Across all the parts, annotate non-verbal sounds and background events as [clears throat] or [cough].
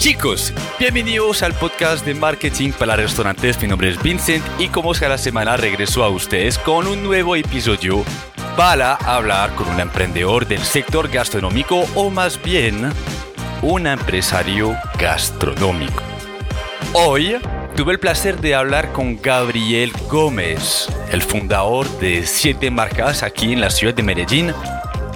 Chicos, bienvenidos al podcast de marketing para restaurantes. Mi nombre es Vincent y como cada semana regreso a ustedes con un nuevo episodio para hablar con un emprendedor del sector gastronómico o más bien un empresario gastronómico. Hoy tuve el placer de hablar con Gabriel Gómez, el fundador de siete marcas aquí en la ciudad de Medellín,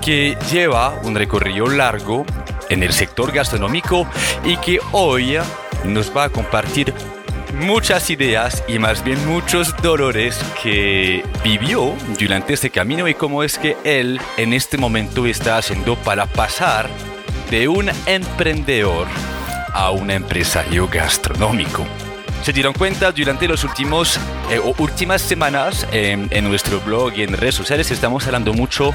que lleva un recorrido largo en el sector gastronómico y que hoy nos va a compartir muchas ideas y más bien muchos dolores que vivió durante este camino y cómo es que él en este momento está haciendo para pasar de un emprendedor a un empresario gastronómico. Se dieron cuenta durante los últimos eh, últimas semanas en nuestro blog y en redes sociales estamos hablando mucho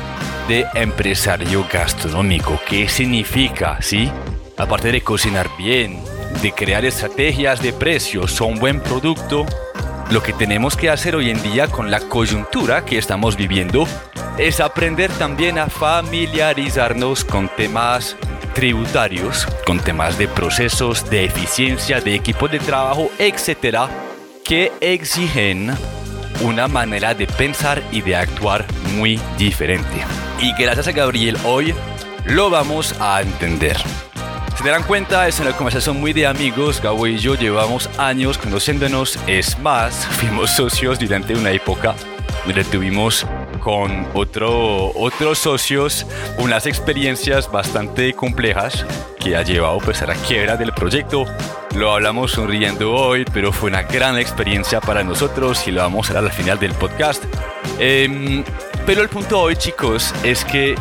de empresario gastronómico. ¿Qué significa? ¿Sí? Aparte de cocinar bien, de crear estrategias de precios o un buen producto, lo que tenemos que hacer hoy en día con la coyuntura que estamos viviendo es aprender también a familiarizarnos con temas tributarios, con temas de procesos, de eficiencia, de equipos de trabajo, etcétera, que exigen una manera de pensar y de actuar muy diferente. Y gracias a Gabriel hoy lo vamos a entender. Se darán cuenta, es una conversación muy de amigos. Gabo y yo llevamos años conociéndonos. Es más, [laughs] fuimos socios durante una época donde tuvimos con otro, otros socios unas experiencias bastante complejas que ha llevado pues a la quiebra del proyecto. Lo hablamos sonriendo hoy, pero fue una gran experiencia para nosotros y lo vamos a ver al final del podcast. Em, pero el punto hoy, chicos, es que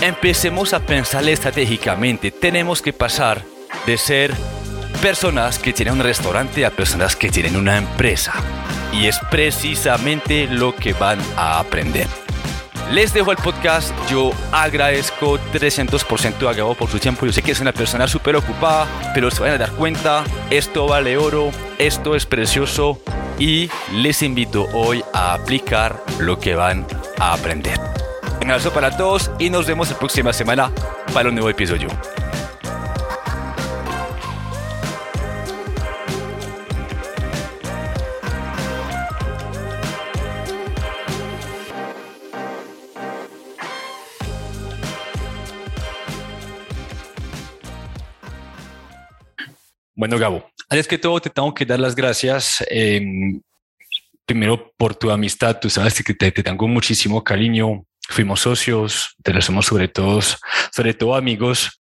empecemos a pensar estratégicamente. Tenemos que pasar de ser personas que tienen un restaurante a personas que tienen una empresa y es precisamente lo que van a aprender. Les dejo el podcast. Yo agradezco 300% a Gabo por su tiempo. Yo sé que es una persona súper ocupada, pero se van a dar cuenta. Esto vale oro, esto es precioso y les invito hoy a aplicar lo que van a aprender. Un abrazo para todos y nos vemos la próxima semana para un nuevo episodio. Bueno, Gabo, antes que todo te tengo que dar las gracias. Em, primero por tu amistad, tú sabes que te, tengo muchísimo cariño. Fuimos socios, te lo somos sobre todo, sobre todo amigos.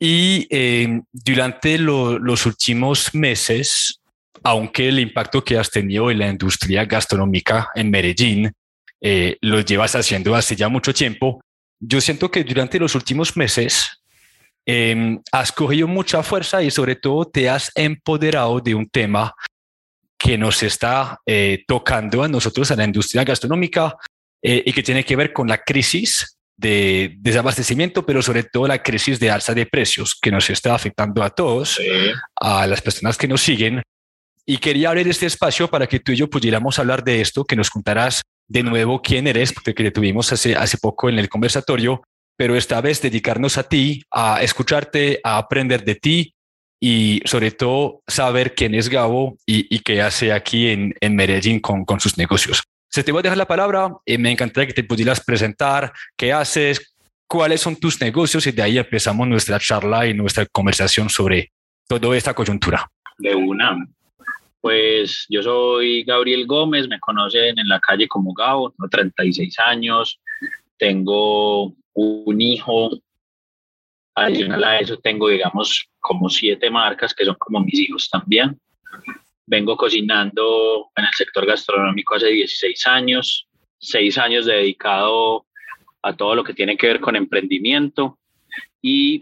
Y em, durante los últimos meses, aunque el impacto que has tenido en la industria gastronómica en Medellín eh, lo llevas haciendo hace ya mucho tiempo, yo siento que durante los últimos meses Em, has cogido mucha fuerza y sobre todo te has empoderado de un tema que nos está eh, tocando a nosotros, a la industria gastronómica, eh, y que tiene que ver con la crisis de desabastecimiento, pero sobre todo la crisis de alza de precios que nos está afectando a todos, a las personas que nos siguen. Y quería abrir este espacio para que tú y yo pudiéramos hablar de esto, que nos contarás de nuevo quién eres, porque te tuvimos hace, hace poco en el conversatorio, pero esta vez dedicarnos a ti, a escucharte, a aprender de ti y sobre todo saber quién es Gabo y, qué hace aquí en, en Medellín con, con, sus negocios. Se te voy a dejar la palabra y me encantaría que te pudieras presentar, qué haces, cuáles son tus negocios y de ahí empezamos nuestra charla y nuestra conversación sobre toda esta coyuntura. De una. Pues yo soy Gabriel Gómez, me conocen en la calle como Gabo, tengo 36 años, tengo un hijo. Adicional a eso tengo, digamos, como siete marcas que son como mis hijos también. Vengo cocinando en el sector gastronómico hace 16 años, seis años dedicado a todo lo que tiene que ver con emprendimiento y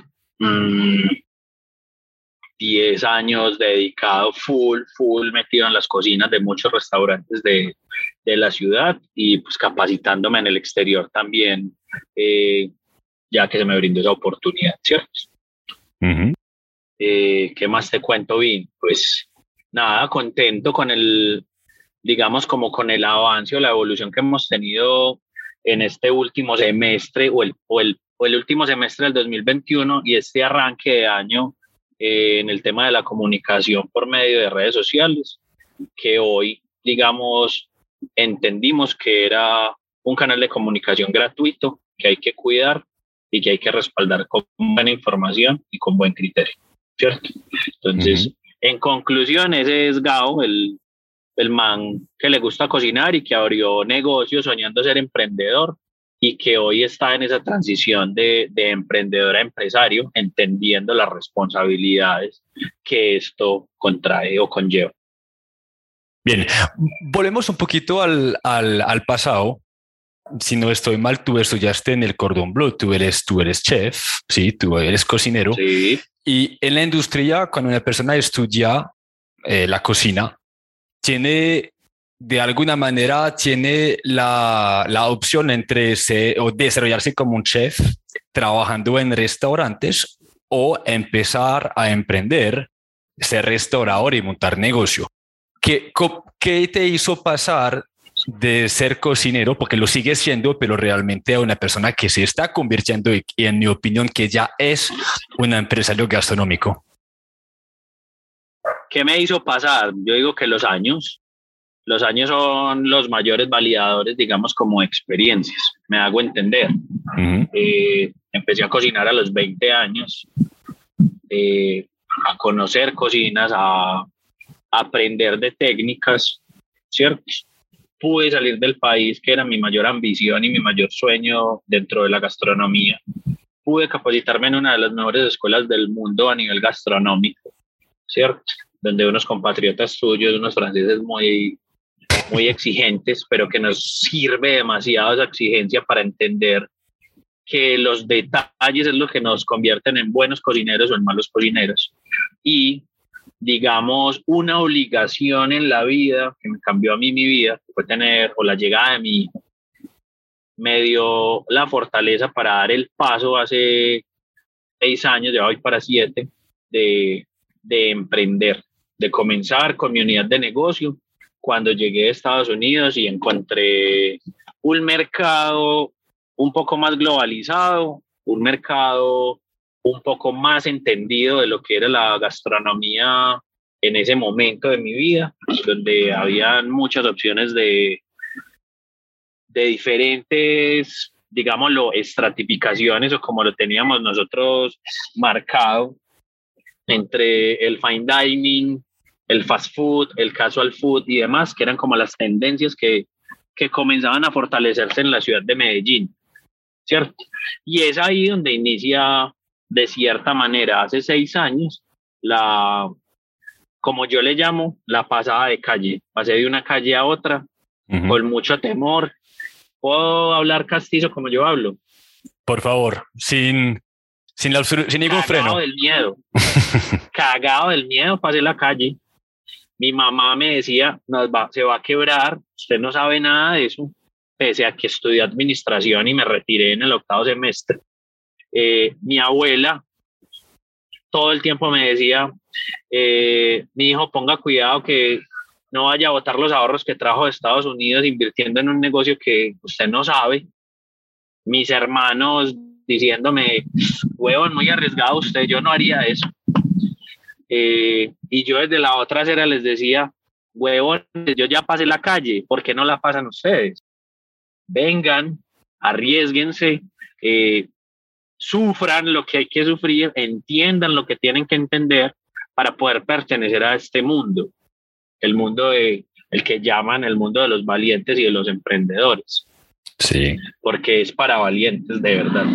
10 mm, años dedicado full, full metido en las cocinas de muchos restaurantes de, de la ciudad y pues capacitándome en el exterior también eh, ya que se me brindó esa oportunidad, ¿cierto? Eh, ¿Qué más te cuento, Vin? Pues nada, contento con el, digamos, como con el avance o la evolución que hemos tenido en este último semestre o el, o el, o el último semestre del 2021 y este arranque de año eh, en el tema de la comunicación por medio de redes sociales, que hoy, digamos, entendimos que era un canal de comunicación gratuito que hay que cuidar y que hay que respaldar con buena información y con buen criterio, ¿cierto? Entonces, en conclusión, ese es Gao, el, el man que le gusta cocinar y que abrió negocios soñando ser emprendedor y que hoy está en esa transición de, de emprendedor a empresario, entendiendo las responsabilidades que esto contrae o conlleva. Bien, volvemos un poquito al, al, al, pasado. Si no estoy mal, tú estudiaste en el Cordón Bleu, tú eres, tú eres chef, sí, tú eres cocinero. Sí. Y en la industria, cuando una persona estudia eh, la cocina, tiene de alguna manera tiene la, la opción entre se, o desarrollarse como un chef trabajando en restaurantes o empezar a emprender, ser restaurador y montar negocio. ¿Qué, ¿Qué te hizo pasar de ser cocinero, porque lo sigue siendo, pero realmente a una persona que se está convirtiendo y, en mi opinión que ya es un empresario gastronómico? ¿Qué me hizo pasar? Yo digo que los años, los años son los mayores validadores, digamos, como experiencias. Me hago entender. Eh, empecé a cocinar a los 20 años, eh, a conocer cocinas, a aprender de técnicas, ¿cierto? Pude salir del país, que era mi mayor ambición y mi mayor sueño dentro de la gastronomía. Pude capacitarme en una de las mejores escuelas del mundo a nivel gastronómico, ¿cierto? Donde unos compatriotas tuyos, unos franceses muy, muy exigentes, pero que nos sirve demasiado esa exigencia para entender que los detalles es lo que nos convierten en buenos cocineros o en malos cocineros. Y digamos, una obligación en la vida, que me cambió a mí mi vida, fue tener, o la llegada de mi hijo, me dio la fortaleza para dar el paso hace seis años, ya voy para siete, de, de emprender, de comenzar con mi unidad de negocio. Cuando llegué a Estados Unidos y encontré un mercado un poco más globalizado, un mercado un poco más entendido de lo que era la gastronomía en ese momento de mi vida, donde habían muchas opciones de, de diferentes, digámoslo, estratificaciones o como lo teníamos nosotros marcado entre el fine dining, el fast food, el casual food y demás, que eran como las tendencias que, que comenzaban a fortalecerse en la ciudad de Medellín, ¿cierto? Y es ahí donde inicia de cierta manera hace seis años la, como yo le llamo, la pasada de calle. Pasé de una calle a otra con mucho temor. ¿Puedo hablar castizo como yo hablo? Por favor, sin, sin, la, sin ningún freno. Cagado del miedo. [laughs] Cagado del miedo, pasé la calle. Mi mamá me decía, se va a quebrar, usted no sabe nada de eso, pese a que estudié administración y me retiré en el octavo semestre. Eh, mi abuela todo el tiempo me decía, eh, mi hijo ponga cuidado que no vaya a botar los ahorros que trajo de Estados Unidos invirtiendo en un negocio que usted no sabe. Mis hermanos diciéndome, huevón, muy arriesgado usted, yo no haría eso. Eh, y yo desde la otra acera les decía, huevón, yo ya pasé la calle, ¿por qué no la pasan ustedes? Vengan, arriesguense, eh, sufran lo que hay que sufrir, entiendan lo que tienen que entender para poder pertenecer a este mundo, el mundo de el que llaman el mundo de los valientes y de los emprendedores. Sí. Porque es para valientes de verdad.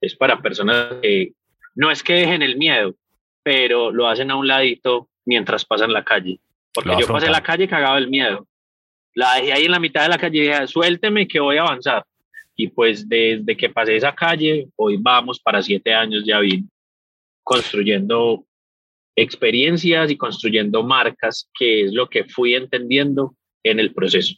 Es para personas que no es que dejen el miedo, pero lo hacen a un ladito mientras pasan la calle. Porque yo pasé la calle cagado el miedo. La dejé ahí en la mitad de la calle y dije, suélteme que voy a avanzar. Y pues desde que pasé esa calle, hoy vamos para siete años ya vi construyendo experiencias y construyendo marcas, que es lo que fui entendiendo en el proceso.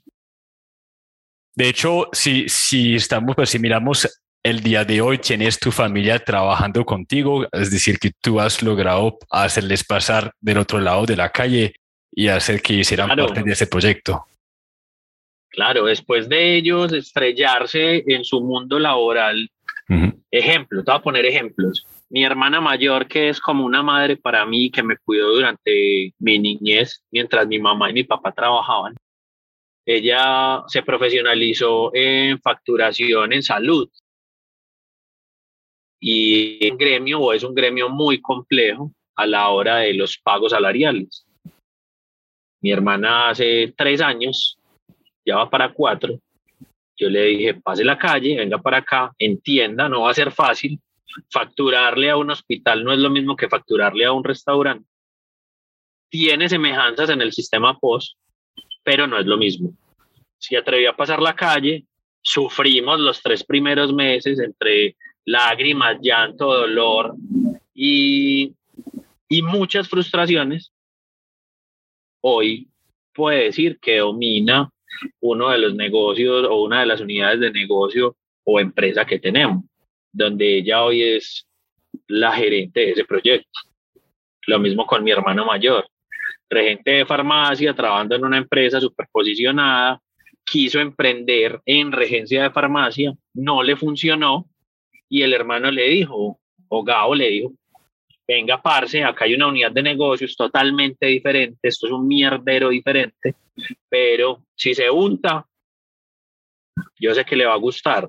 De hecho, si, si estamos, pues si miramos el día de hoy, tienes tu familia trabajando contigo, es decir, que tú has logrado hacerles pasar del otro lado de la calle y hacer que hicieran parte de ese proyecto. Claro, después de ellos estrellarse en su mundo laboral, ejemplo, te voy a poner ejemplos. mi hermana mayor, que es como una madre para mí, que me cuidó durante mi niñez, mientras mi mamá y mi papá trabajaban. Ella se profesionalizó en facturación en salud. Y el gremio es un gremio muy complejo a la hora de los pagos salariales. Mi hermana hace tres años, ya va para cuatro, yo le dije, pase la calle, venga para acá, entienda, no va a ser fácil. Facturarle a un hospital no es lo mismo que facturarle a un restaurante. Tiene semejanzas en el sistema POS, pero no es lo mismo. Si atreví a pasar la calle, sufrimos los tres primeros meses entre lágrimas, llanto, dolor y, y muchas frustraciones. Hoy puede decir que domina uno de los negocios o una de las unidades de negocio o empresa que tenemos, donde ella hoy es la gerente de ese proyecto. Lo mismo con mi hermano mayor, regente de farmacia, trabajando en una empresa superposicionada, quiso emprender en regencia de farmacia, no le funcionó y el hermano le dijo, o Gao le dijo, venga, parce, acá hay una unidad de negocios totalmente diferente, esto es un mierdero diferente, pero si se unta, yo sé que le va a gustar.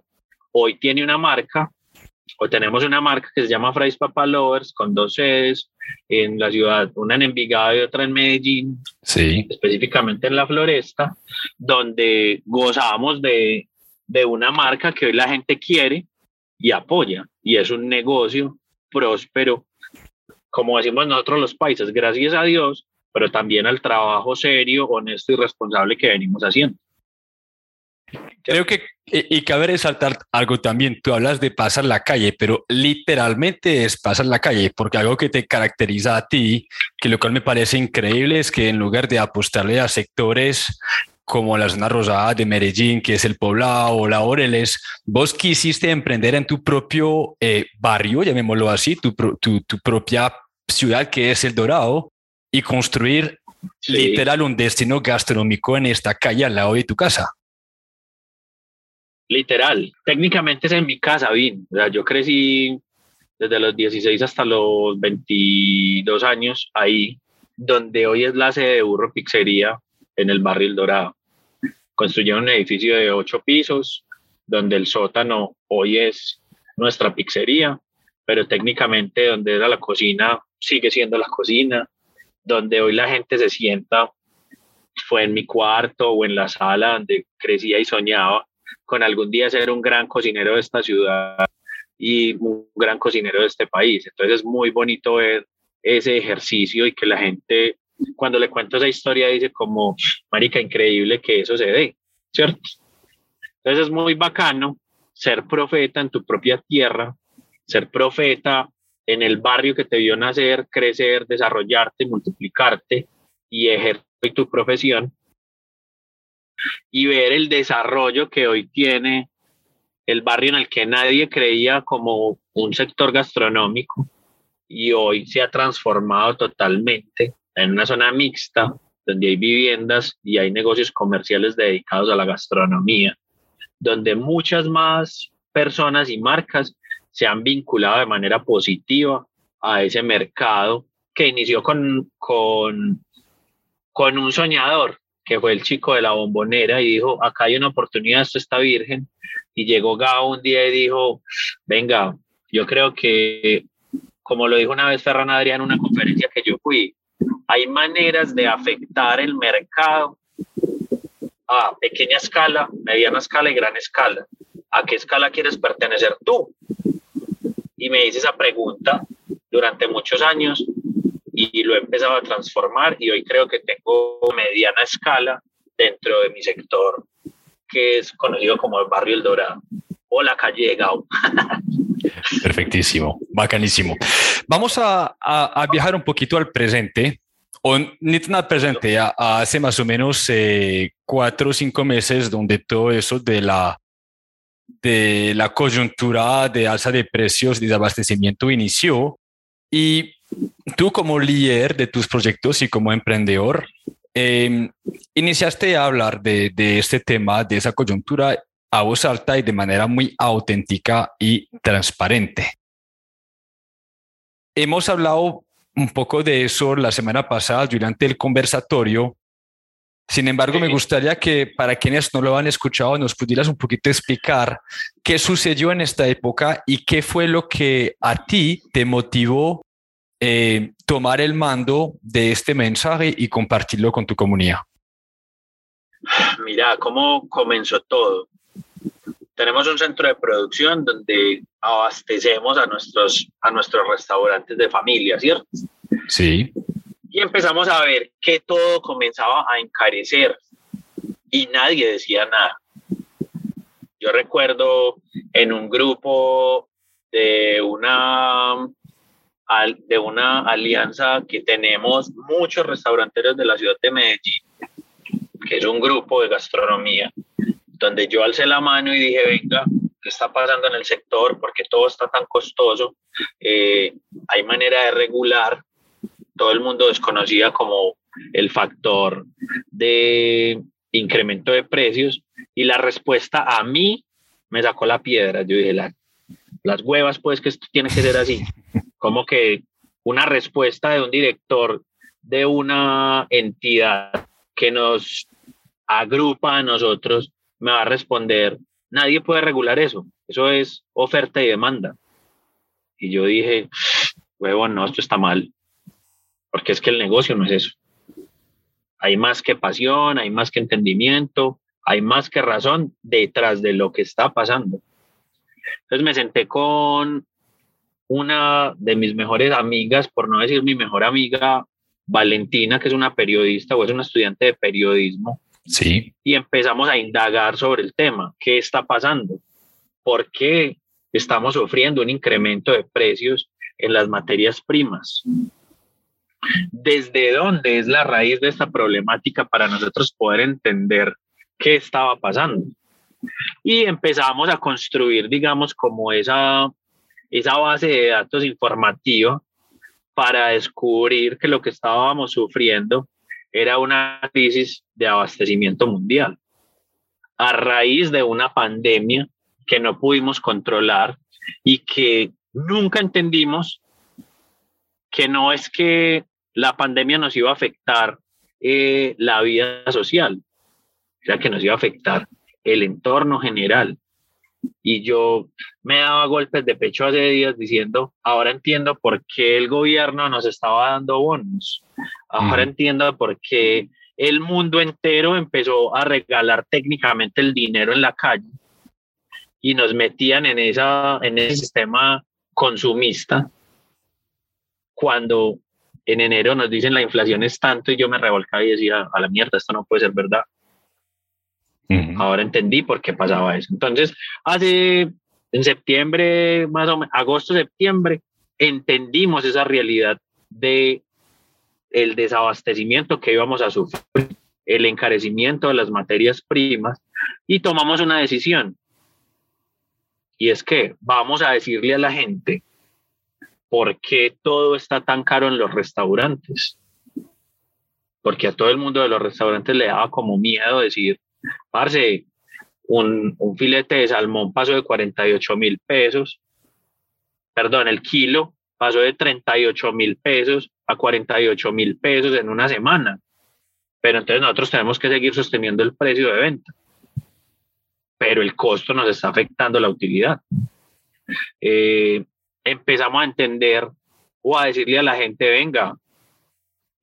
Hoy tiene una marca, o tenemos una marca que se llama Fries Papa Lovers, con dos sedes en la ciudad, una en Envigado y otra en Medellín, sí. específicamente en la Floresta, donde gozamos de, de una marca que hoy la gente quiere y apoya, y es un negocio próspero como decimos nosotros los países, gracias a Dios, pero también al trabajo serio, honesto y responsable que venimos haciendo. Creo que, y, cabe resaltar algo también, tú hablas de pasar la calle, pero literalmente es pasar la calle, porque algo que te caracteriza a ti, que lo cual me parece increíble, es que en lugar de apostarle a sectores como la zona rosada de Medellín, que es el Poblado o la Oreles, vos quisiste emprender en tu propio eh, barrio, llamémoslo así, tu, tu, tu propia ciudad que es El Dorado y construir literal un destino gastronómico en esta calle al lado de tu casa. Literal, técnicamente es en mi casa, bien. yo crecí desde los 16 hasta los 22 años ahí, donde hoy es la sede de Burro Pizzería en el barrio El Dorado. Construyeron un edificio de ocho pisos, donde el sótano hoy es nuestra pizzería, pero técnicamente donde era la cocina sigue siendo la cocina, donde hoy la gente se sienta, fue en mi cuarto o en la sala donde crecía y soñaba con algún día ser un gran cocinero de esta ciudad y un gran cocinero de este país. Entonces es muy bonito ver ese ejercicio y que la gente, cuando le cuento esa historia, dice como, marica, increíble que eso se dé, ¿cierto? Entonces es muy bacano ser profeta en tu propia tierra, ser profeta en el barrio que te vio nacer, crecer, desarrollarte, multiplicarte y ejercer tu profesión y ver el desarrollo que hoy tiene el barrio en el que nadie creía como un sector gastronómico y hoy se ha transformado totalmente en una zona mixta donde hay viviendas y hay negocios comerciales dedicados a la gastronomía, donde muchas más personas y marcas se han vinculado de manera positiva a ese mercado que inició con, con, con un soñador, que fue el chico de la bombonera, y dijo, acá hay una oportunidad, esto está virgen. Y llegó Gao un día y dijo, venga, yo creo que, como lo dijo una vez Ferran Adrián en una conferencia que yo fui, hay maneras de afectar el mercado a pequeña escala, mediana escala y gran escala. ¿A qué escala quieres pertenecer tú? y me hice esa pregunta durante muchos años y lo he empezado a transformar y hoy creo que tengo mediana escala dentro de mi sector que es conocido como el barrio El Dorado o la calle Gao. Perfectísimo, bacanísimo. Vamos a, a, viajar un poquito al presente, tan al presente, a, hace más o menos eh, cuatro o cinco meses donde todo eso de la de la coyuntura de alza de precios y desabastecimiento inició y tú como líder de tus proyectos y como emprendedor, em, iniciaste a hablar de, de este tema, de esa coyuntura a voz alta y de manera muy auténtica y transparente. hemos hablado un poco de eso la semana pasada durante el conversatorio. Sin embargo, me gustaría que para quienes no lo han escuchado nos pudieras un poquito explicar qué sucedió en esta época y qué fue lo que a ti te motivó eh, tomar el mando de este mensaje y compartirlo con tu comunidad. Mira, ¿cómo comenzó todo? Tenemos un centro de producción donde abastecemos a nuestros, a nuestros restaurantes de familia, ¿cierto? Sí. Y empezamos a ver que todo comenzaba a encarecer y nadie decía nada. Yo recuerdo en un grupo de una de una alianza que tenemos muchos restauranteros de la ciudad de Medellín, que es un grupo de gastronomía, donde yo alcé la mano y dije, venga, ¿qué está pasando en el sector? Porque todo está tan costoso. Eh, hay manera de regular. Todo el mundo desconocía como el factor de incremento de precios y la respuesta a mí me sacó la piedra. Yo dije, las huevas, pues que esto tiene que ser así. Como que una respuesta de un director de una entidad que nos agrupa a nosotros me va a responder, nadie puede regular eso, eso es oferta y demanda. Y yo dije, huevo, no, esto está mal, porque es que el negocio no es eso. Hay más que pasión, hay más que entendimiento, hay más que razón detrás de lo que está pasando. Entonces me senté con una de mis mejores amigas, por no decir mi mejor amiga, Valentina, que es una periodista o es una estudiante de periodismo. Sí. Y empezamos a indagar sobre el tema. ¿Qué está pasando? ¿Por qué estamos sufriendo un incremento de precios en las materias primas? ¿Desde dónde es la raíz de esta problemática para nosotros poder entender qué estaba pasando? Y empezamos a construir, digamos, como esa esa base de datos informativa para descubrir que lo que estábamos sufriendo era una crisis de abastecimiento mundial. A raíz de una pandemia que no pudimos controlar y que nunca entendimos que no es que la pandemia nos iba a afectar eh, la vida social, o que nos iba a afectar el entorno general, y yo me daba golpes de pecho hace días diciendo, ahora entiendo por qué el gobierno nos estaba dando bonos, ahora entiendo por qué el mundo entero empezó a regalar técnicamente el dinero en la calle y nos metían en, esa, en ese sistema consumista cuando en enero nos dicen la inflación es tanto y yo me revolcaba y decía, a la mierda, esto no puede ser verdad. Ahora entendí por qué pasaba eso. Entonces, hace en septiembre, más o menos, agosto, septiembre, entendimos esa realidad de el desabastecimiento que íbamos a sufrir, el encarecimiento de las materias primas y tomamos una decisión. Y es que vamos a decirle a la gente por qué todo está tan caro en los restaurantes. Porque a todo el mundo de los restaurantes le daba como miedo decir, Parce, un, un filete de salmón pasó de 48 mil pesos, perdón, el kilo pasó de 38 mil pesos a 48 mil pesos en una semana. Pero entonces nosotros tenemos que seguir sosteniendo el precio de venta. Pero el costo nos está afectando la utilidad. Eh, empezamos a entender o a decirle a la gente, venga,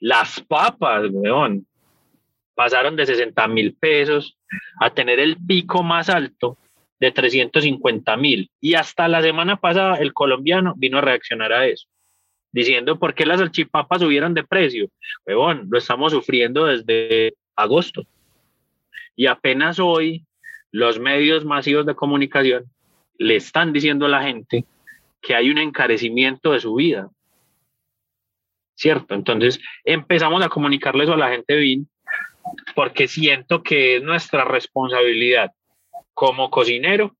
las papas, weón, pasaron de 60 mil pesos a tener el pico más alto de 350 mil. Y hasta la semana pasada el colombiano vino a reaccionar a eso, diciendo por qué las salchipapas subieron de precio. Huevón, lo estamos sufriendo desde agosto. Y apenas hoy los medios masivos de comunicación le están diciendo a la gente que hay un encarecimiento de su vida. ¿Cierto? Entonces empezamos a comunicarle eso a la gente BIN porque siento que es nuestra responsabilidad como cocinero,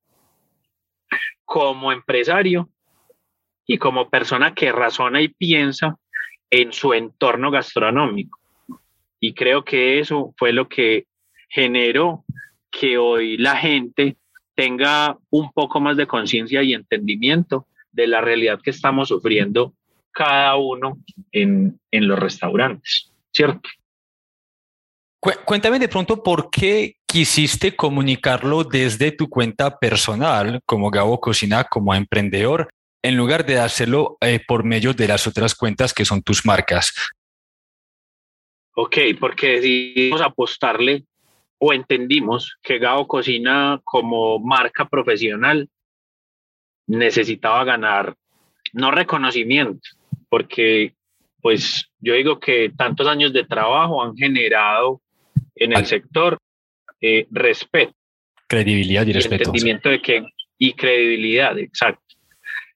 como empresario y como persona que razona y piensa en su entorno gastronómico. Y creo que eso fue lo que generó que hoy la gente tenga un poco más de conciencia y entendimiento de la realidad que estamos sufriendo cada uno en, en los restaurantes, ¿cierto? Cuéntame de pronto por qué quisiste comunicarlo desde tu cuenta personal como Gabo Cocina, como emprendedor, en lugar de hacerlo eh, por medio de las otras cuentas que son tus marcas. Ok, porque decidimos apostarle o entendimos que Gabo Cocina como marca profesional necesitaba ganar, no reconocimiento, porque pues yo digo que tantos años de trabajo han generado en el sector eh, respeto. Credibilidad y, respeto. Entendimiento de que, y credibilidad, exacto.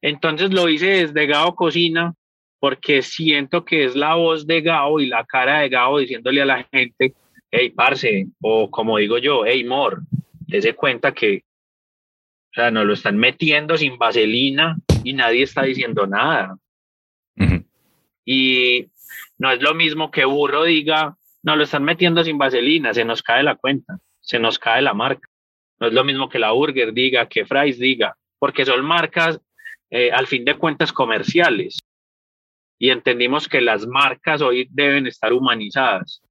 Entonces lo hice desde Gao Cocina porque siento que es la voz de Gao y la cara de Gao diciéndole a la gente, hey, parce, o como digo yo, hey, mor, dése cuenta que o sea, nos lo están metiendo sin vaselina y nadie está diciendo nada. Y no es lo mismo que Burro diga, no, lo están metiendo sin vaselina, se nos cae la cuenta, se nos cae la marca. No es lo mismo que la Burger diga, que Fries diga, porque son marcas eh, al fin de cuentas comerciales. Y entendimos que las marcas hoy deben estar humanizadas.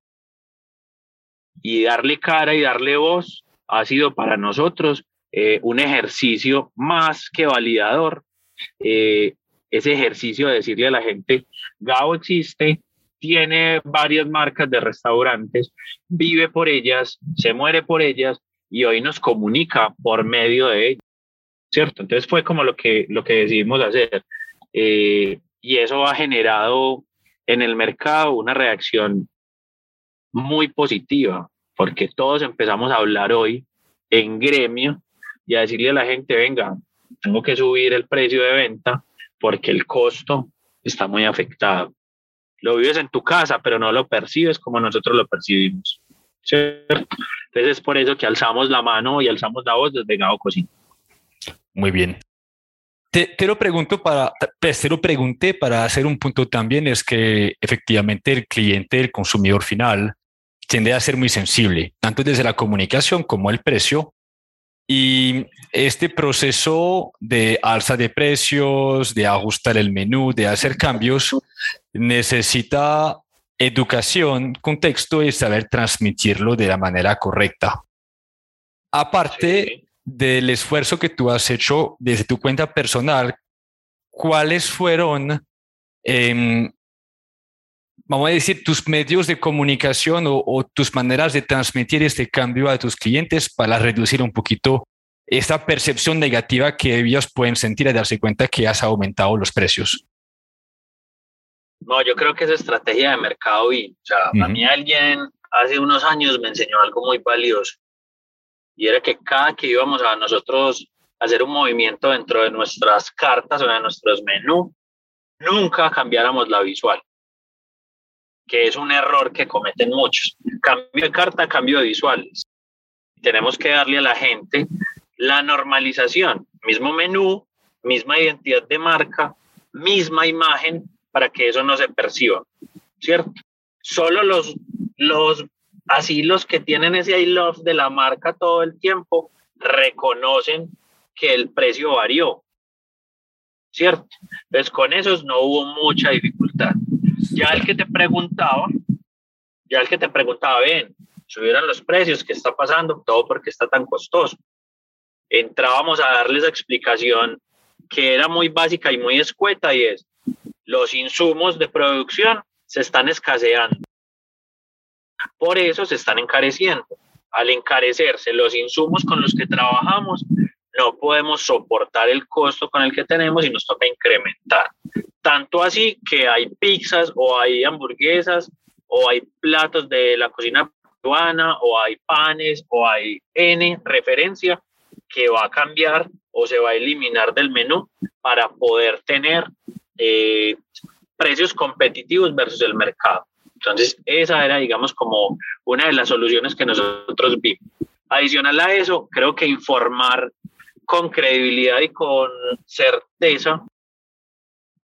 Y darle cara y darle voz ha sido para nosotros eh, un ejercicio más que validador. Eh, ese ejercicio de decirle a la gente, Gao existe, tiene varias marcas de restaurantes, vive por ellas, se muere por ellas y hoy nos comunica por medio de ellas, ¿cierto? Entonces fue como lo que, lo que decidimos hacer. Eh, y eso ha generado en el mercado una reacción muy positiva, porque todos empezamos a hablar hoy en gremio y a decirle a la gente, venga, tengo que subir el precio de venta porque el costo está muy afectado lo vives en tu casa, pero no lo percibes como nosotros lo percibimos. ¿cierto? Entonces es por eso que alzamos la mano y alzamos la voz desde Gao Cocina. Muy bien. Te, te, lo pregunto para, pues, te lo pregunté para hacer un punto también, es que efectivamente el cliente, el consumidor final, tiende a ser muy sensible, tanto desde la comunicación como el precio, y este proceso de alza de precios, de ajustar el menú, de hacer cambios, necesita educación, contexto y saber transmitirlo de la manera correcta. Aparte del esfuerzo que tú has hecho desde tu cuenta personal, ¿cuáles fueron em, vamos a decir, tus medios de comunicación o, tus maneras de transmitir este cambio a tus clientes para reducir un poquito esta percepción negativa que ellos pueden sentir al darse cuenta que has aumentado los precios? No, yo creo que es estrategia de mercado y, o sea, a mí alguien hace unos años me enseñó algo muy valioso y era que cada que íbamos a nosotros hacer un movimiento dentro de nuestras cartas o de nuestros menús, nunca cambiáramos la visual que es un error que cometen muchos. Cambio de carta, cambio de visuales. Tenemos que darle a la gente la normalización, mismo menú, misma identidad de marca, misma imagen para que eso no se perciba, ¿cierto? Solo los, los, así los que tienen ese I love de la marca todo el tiempo reconocen que el precio varió, ¿cierto? Entonces con esos no hubo mucha dificultad. Ya el que te preguntaba, ya el que te preguntaba, ven, subieron los precios, ¿qué está pasando? Todo porque está tan costoso. Entrábamos a darles explicación que era muy básica y muy escueta y es, los insumos de producción se están escaseando. Por eso se están encareciendo. Al encarecerse los insumos con los que trabajamos, no podemos soportar el costo con el que tenemos y nos toca incrementar. Tanto así que hay pizzas o hay hamburguesas o hay platos de la cocina peruana o hay panes o hay N referencia que va a cambiar o se va a eliminar del menú para poder tener eh, precios competitivos versus el mercado. Entonces, esa era, digamos, como una de las soluciones que nosotros vimos. Adicional a eso, creo que informar con credibilidad y con certeza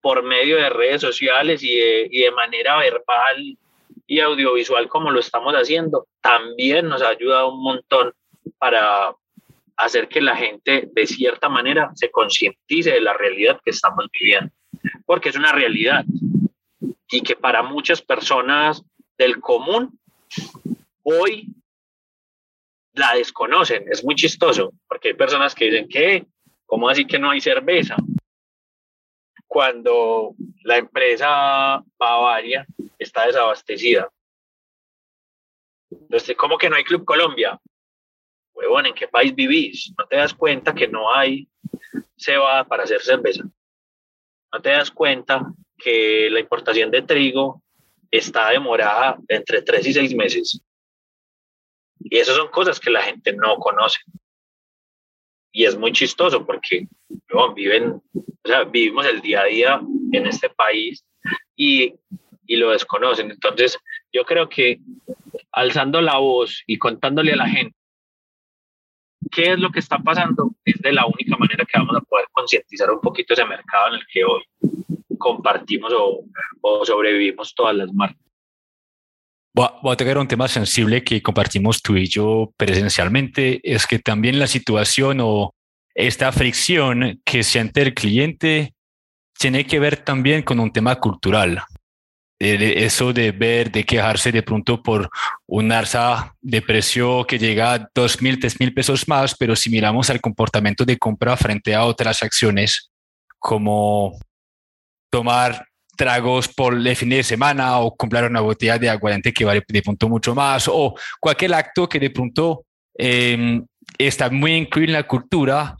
por medio de redes sociales y de, y de manera verbal y audiovisual como lo estamos haciendo, también nos ha ayudado un montón para hacer que la gente de cierta manera se concientice de la realidad que estamos viviendo. Porque es una realidad y que para muchas personas del común hoy la desconocen. Es muy chistoso, porque hay personas que dicen que, ¿cómo así que no hay cerveza? Cuando la empresa Bavaria está desabastecida. Entonces, ¿cómo que no hay Club Colombia? Huevón, ¿en qué país vivís? ¿No te das cuenta que no hay cebada para hacer cerveza? ¿No te das cuenta que la importación de trigo está demorada entre tres y seis meses? Y esas son cosas que la gente no conoce. Y es muy chistoso porque viven, o sea, vivimos el día a día en este país y, y lo desconocen. Entonces, yo creo que alzando la voz y contándole a la gente qué es lo que está pasando, es de la única manera que vamos a poder concientizar un poquito ese mercado en el que hoy compartimos o, o sobrevivimos todas las marcas. Voy a, tocar un tema sensible que compartimos tú y yo presencialmente, es que también la situación o esta fricción que siente el cliente tiene que ver también con un tema cultural. Eso de ver, de quejarse de pronto por un alza de precio que llega a dos mil, tres mil pesos más, pero si miramos al comportamiento de compra frente a otras acciones, como tomar tragos por el fin de semana o comprar una botella de aguardiente que vale de pronto mucho más o cualquier acto que de pronto em, está muy incluido en la cultura,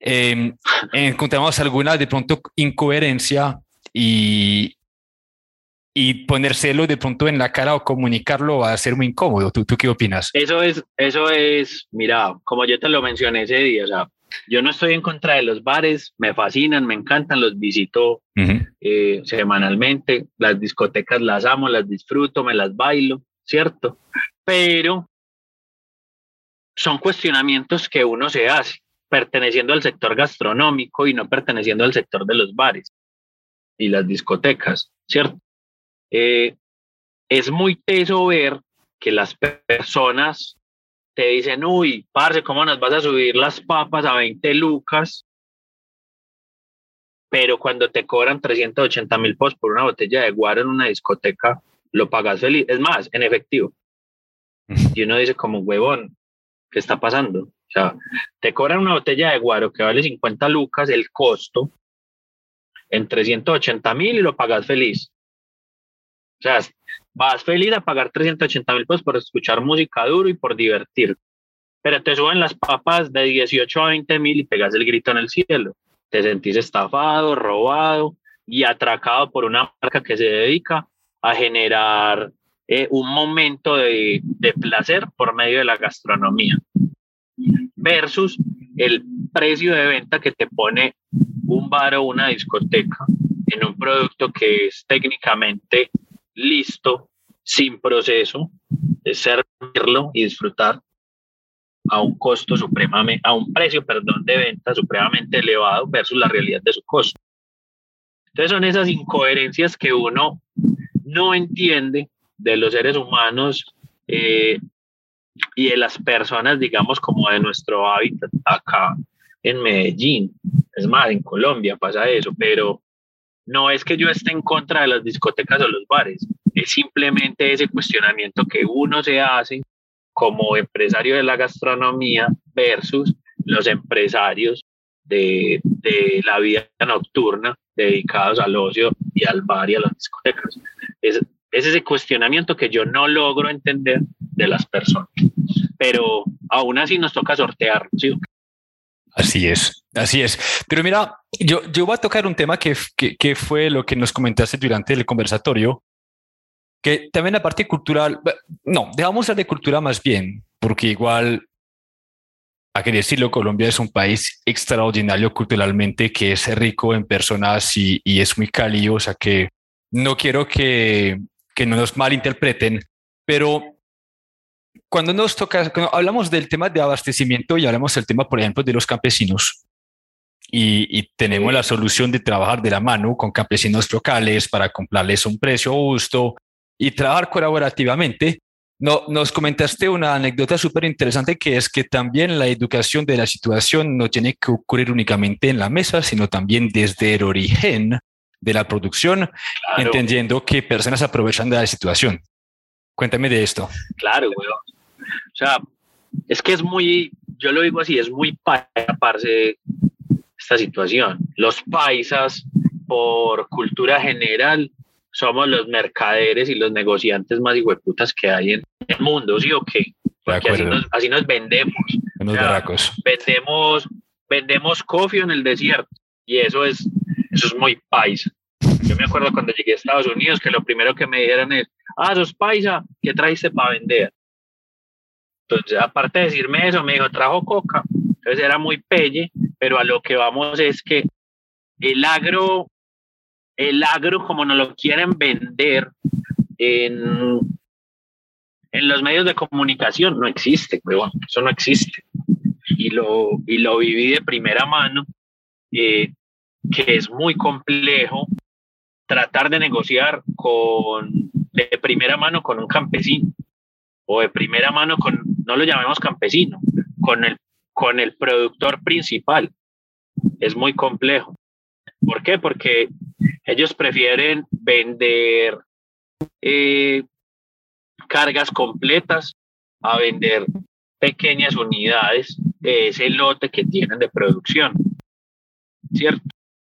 em, encontramos alguna de pronto incoherencia y, y ponérselo de pronto en la cara o comunicarlo va a ser muy incómodo. ¿Tú, ¿Tú qué opinas? Eso es, eso es, mira, como yo te lo mencioné ese día, o sea, yo no estoy en contra de los bares, me fascinan, me encantan, los visito eh, semanalmente, las discotecas las amo, las disfruto, me las bailo, ¿cierto? Pero son cuestionamientos que uno se hace perteneciendo al sector gastronómico y no perteneciendo al sector de los bares y las discotecas, ¿cierto? Eh, es muy teso ver que las personas te dicen, uy, parce, ¿cómo nos vas a subir las papas a 20 lucas? Pero cuando te cobran 380 mil pesos por una botella de guaro en una discoteca, lo pagas feliz. Es más, en efectivo. [laughs] Y uno dice como, huevón, ¿qué está pasando? O sea, te cobran una botella de guaro que vale 50 lucas, el costo, en 380 mil y lo pagas feliz. O sea, vas feliz a pagar 380 mil pesos por escuchar música duro y por divertir. Pero te suben las papas de 18 a 20 mil y pegas el grito en el cielo. Te sentís estafado, robado y atracado por una marca que se dedica a generar eh, un momento de, de placer por medio de la gastronomía. Versus el precio de venta que te pone un bar o una discoteca en un producto que es técnicamente listo, sin proceso, de servirlo y disfrutar a un costo supremamente, a un precio, perdón, de venta supremamente elevado versus la realidad de su costo. Entonces son esas incoherencias que uno no entiende de los seres humanos eh, y de las personas, digamos, como de nuestro hábitat acá en Medellín. Es más, en Colombia pasa eso, pero no es que yo esté en contra de las discotecas o los bares, es simplemente ese cuestionamiento que uno se hace como empresario de la gastronomía versus los empresarios de, la vida nocturna dedicados al ocio y al bar y a las discotecas. Es, es ese cuestionamiento que yo no logro entender de las personas, pero aún así nos toca sortearlo. ¿sí? Así es, así es. Pero mira, yo, yo voy a tocar un tema que, que, fue lo que nos comentaste durante el conversatorio, que también la parte cultural, no, dejamos de cultura más bien, porque igual, hay que decirlo, Colombia es un país extraordinario culturalmente, que es rico en personas y, y es muy cálido, o sea que no quiero que, que no nos malinterpreten, pero cuando nos toca, cuando hablamos del tema de abastecimiento y hablamos del tema, por ejemplo, de los campesinos, y, tenemos la solución de trabajar de la mano con campesinos locales para comprarles un precio justo y trabajar colaborativamente, no, nos comentaste una anécdota súper interesante que es que también la educación de la situación no tiene que ocurrir únicamente en la mesa, sino también desde el origen de la producción, entendiendo que personas aprovechan de la situación. Cuéntame de esto. Claro, güey. O sea, es que es muy, yo lo digo así, es muy de esta situación. Los paisas, por cultura general, somos los mercaderes y los negociantes más hijueputas que hay en el mundo, ¿sí o qué? Porque así nos, así nos, vendemos. vendemos, vendemos coffee en el desierto y eso es, eso es muy paisa. Yo me acuerdo cuando llegué a Estados Unidos que lo primero que me dijeron es, ah, sos paisa, ¿qué traiste para vender? Entonces, aparte de decirme eso, me dijo, trajo coca. Entonces era muy pelle, pero a lo que vamos es que el agro, el agro como nos lo quieren vender en, en los medios de comunicación, no existe, bueno, eso no existe. Y lo, y lo viví de primera mano, eh, que es muy complejo tratar de negociar con, de primera mano con un campesino o de primera mano con, no lo llamemos campesino, con el, con el productor principal. Es muy complejo. ¿Por qué? Porque ellos prefieren vender eh, cargas completas a vender pequeñas unidades de ese lote que tienen de producción. ¿Cierto?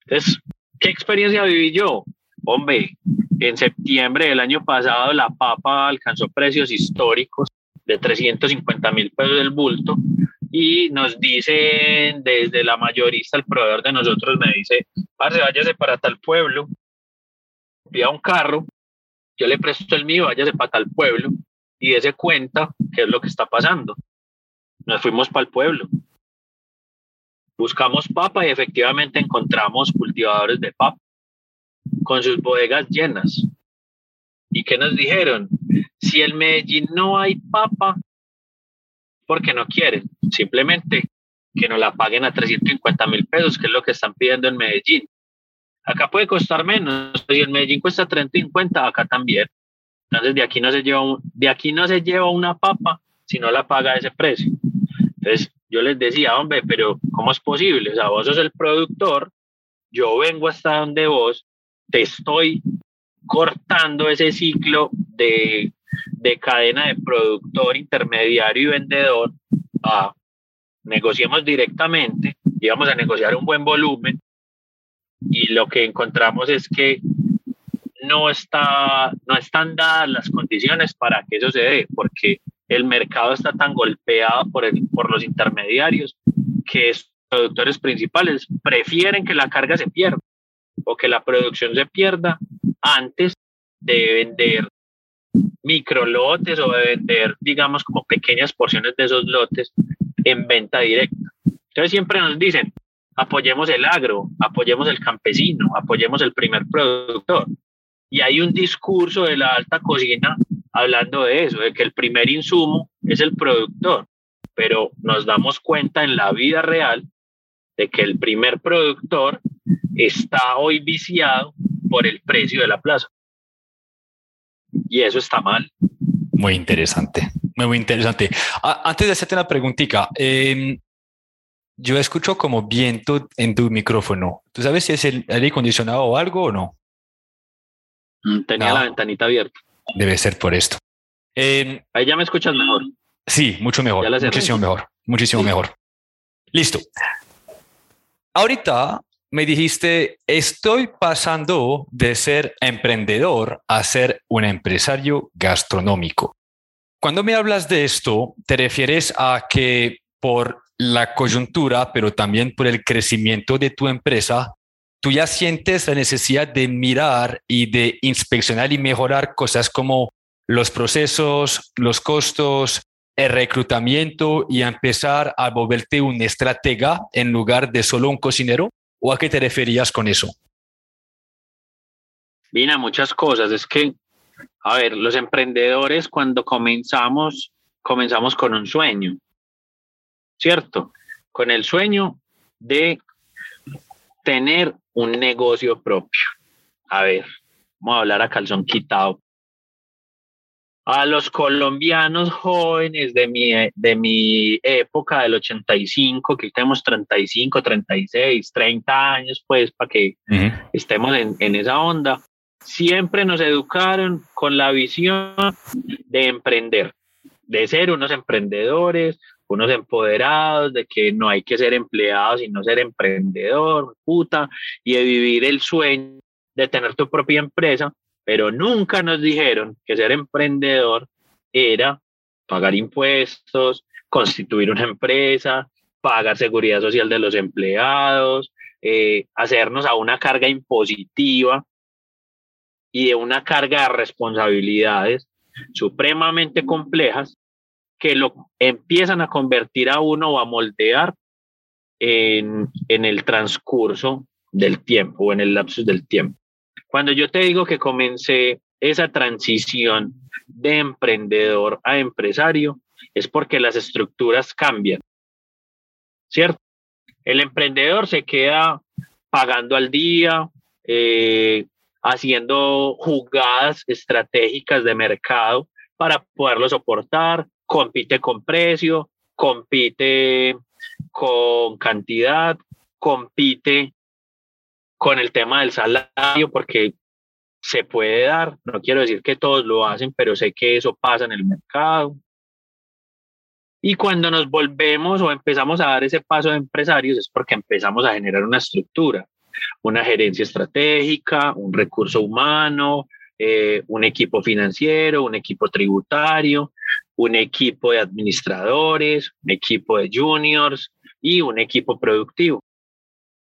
Entonces, ¿qué experiencia viví yo? Hombre, en septiembre del año pasado la papa alcanzó precios históricos de 350 mil pesos del bulto y nos dicen desde la mayorista, el proveedor de nosotros me dice, parce, váyase para tal pueblo, pida un carro, yo le presto el mío, váyase para tal pueblo y dése cuenta qué es lo que está pasando. Nos fuimos para el pueblo. Buscamos papa y efectivamente encontramos cultivadores de papa con sus bodegas llenas. ¿Y qué nos dijeron? Si el Medellín no hay papa, porque no quieren, simplemente que nos la paguen a 350 mil pesos, que es lo que están pidiendo en Medellín. Acá puede costar menos, si en Medellín cuesta 350, acá también. Entonces de aquí no se lleva de aquí no se lleva una papa si no la paga ese precio. Entonces yo les decía, hombre, pero ¿cómo es posible? O sea, vos sos el productor, yo vengo hasta donde vos, te estoy cortando ese ciclo de, cadena de productor, intermediario y vendedor a negociemos directamente y vamos a negociar un buen volumen. Y lo que encontramos es que no, está, no están dadas las condiciones para que eso se dé, porque el mercado está tan golpeado por, el, por los intermediarios que los productores principales prefieren que la carga se pierda o que la producción se pierda antes de vender micro lotes o de vender, digamos, como pequeñas porciones de esos lotes en venta directa. Entonces siempre nos dicen, apoyemos el agro, apoyemos el campesino, apoyemos el primer productor. Y hay un discurso de la alta cocina hablando de eso, de que el primer insumo es el productor, pero nos damos cuenta en la vida real de que el primer productor está hoy viciado por el precio de la plaza. Y eso está mal. Muy interesante, muy, muy interesante. antes de hacerte una preguntita, em, yo escucho como viento en tu micrófono. ¿Tú sabes si es el aire acondicionado o algo o no? Mm, tenía la ventanita abierta. Debe ser por esto. Em, Ahí ya me escuchas mejor. Sí, mucho mejor. Muchísimo mejor. Muchísimo mejor. Listo. Ahorita me dijiste, estoy pasando de ser emprendedor a ser un empresario gastronómico. Cuando me hablas de esto, te refieres a que por la coyuntura, pero también por el crecimiento de tu empresa, tú ya sientes la necesidad de mirar y de inspeccionar y mejorar cosas como los procesos, los costos, el reclutamiento y empezar a volverte un estratega en lugar de solo un cocinero? ¿O a qué te referías con eso? Vina, muchas cosas. Es que, a ver, los emprendedores cuando comenzamos, comenzamos con un sueño, ¿cierto? Con el sueño de tener un negocio propio. A ver, vamos a hablar a calzón quitado. A los colombianos jóvenes de mi, de mi época, del 85, que tenemos 35, 36, 30 años, pues, para que estemos en, en esa onda, siempre nos educaron con la visión de emprender, de ser unos emprendedores, unos empoderados, de que no hay que ser empleado, sino ser emprendedor, puta, y de vivir el sueño de tener tu propia empresa, pero nunca nos dijeron que ser emprendedor era pagar impuestos, constituir una empresa, pagar seguridad social de los empleados, eh, hacernos a una carga impositiva y de una carga de responsabilidades supremamente complejas que lo empiezan a convertir a uno o a moldear en, en el transcurso del tiempo o en el lapsus del tiempo. Cuando yo te digo que comencé esa transición de emprendedor a empresario, es porque las estructuras cambian, ¿cierto? El emprendedor se queda pagando al día, eh, haciendo jugadas estratégicas de mercado para poderlo soportar, compite con precio, compite con cantidad, compite con el tema del salario, porque se puede dar, no quiero decir que todos lo hacen, pero sé que eso pasa en el mercado. Y cuando nos volvemos o empezamos a dar ese paso de empresarios es porque empezamos a generar una estructura, una gerencia estratégica, un recurso humano, eh, un equipo financiero, un equipo tributario, un equipo de administradores, un equipo de juniors y un equipo productivo.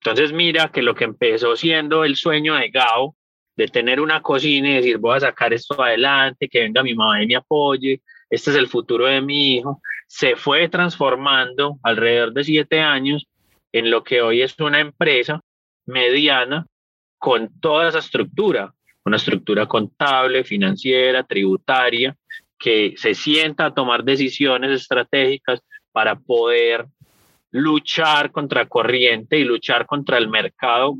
Entonces mira que lo que empezó siendo el sueño de Gao, de tener una cocina y decir voy a sacar esto adelante, que venga mi mamá y me apoye, este es el futuro de mi hijo, se fue transformando alrededor de siete años en lo que hoy es una empresa mediana con toda esa estructura, una estructura contable, financiera, tributaria, que se sienta a tomar decisiones estratégicas para poder luchar contra corriente y luchar contra el mercado,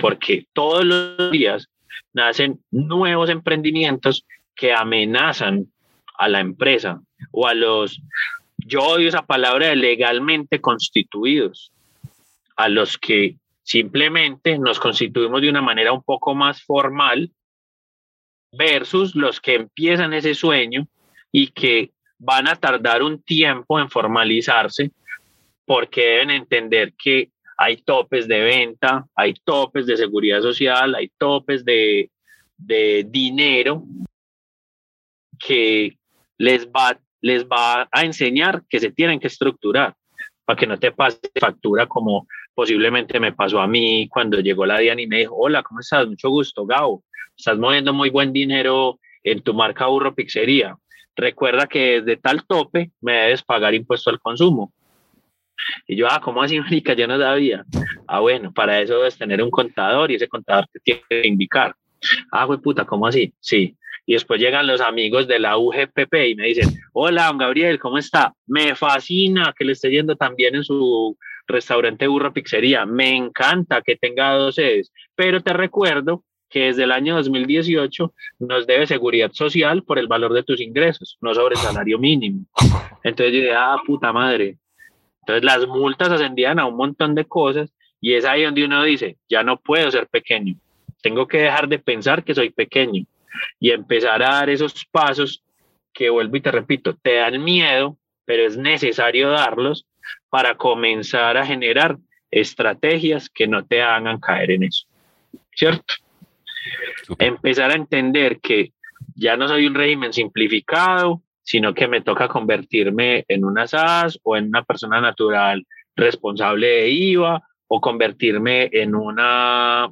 porque todos los días nacen nuevos emprendimientos que amenazan a la empresa o a los, yo odio esa palabra de legalmente constituidos, a los que simplemente nos constituimos de una manera un poco más formal versus los que empiezan ese sueño y que van a tardar un tiempo en formalizarse porque deben entender que hay topes de venta, hay topes de seguridad social, hay topes de, de dinero que les va, les va a enseñar que se tienen que estructurar para que no te pase factura como posiblemente me pasó a mí cuando llegó la Diana y me dijo, hola, ¿cómo estás? Mucho gusto, Gao. Estás moviendo muy buen dinero en tu marca Burro Pizzería. Recuerda que desde tal tope me debes pagar impuesto al consumo. Y yo, ah, ¿cómo así, marica? Yo no sabía. Ah, bueno, para eso debes tener un contador y ese contador te tiene que indicar. Ah, güey, puta, ¿cómo así? Sí. Y después llegan los amigos de la UGPP y me dicen, hola, don Gabriel, ¿cómo está? Me fascina que le esté yendo también en su restaurante Burro Pizzería. Me encanta que tenga dos sedes, pero te recuerdo que desde el año 2018 nos debe seguridad social por el valor de tus ingresos, no sobre salario mínimo. Entonces yo dije, ah, puta madre, entonces las multas ascendían a un montón de cosas y es ahí donde uno dice, ya no puedo ser pequeño, tengo que dejar de pensar que soy pequeño y empezar a dar esos pasos que vuelvo y te repito, te dan miedo, pero es necesario darlos para comenzar a generar estrategias que no te hagan caer en eso. ¿Cierto? Empezar a entender que ya no soy un régimen simplificado, sino que me toca convertirme en una SAS o en una persona natural responsable de IVA o convertirme en una,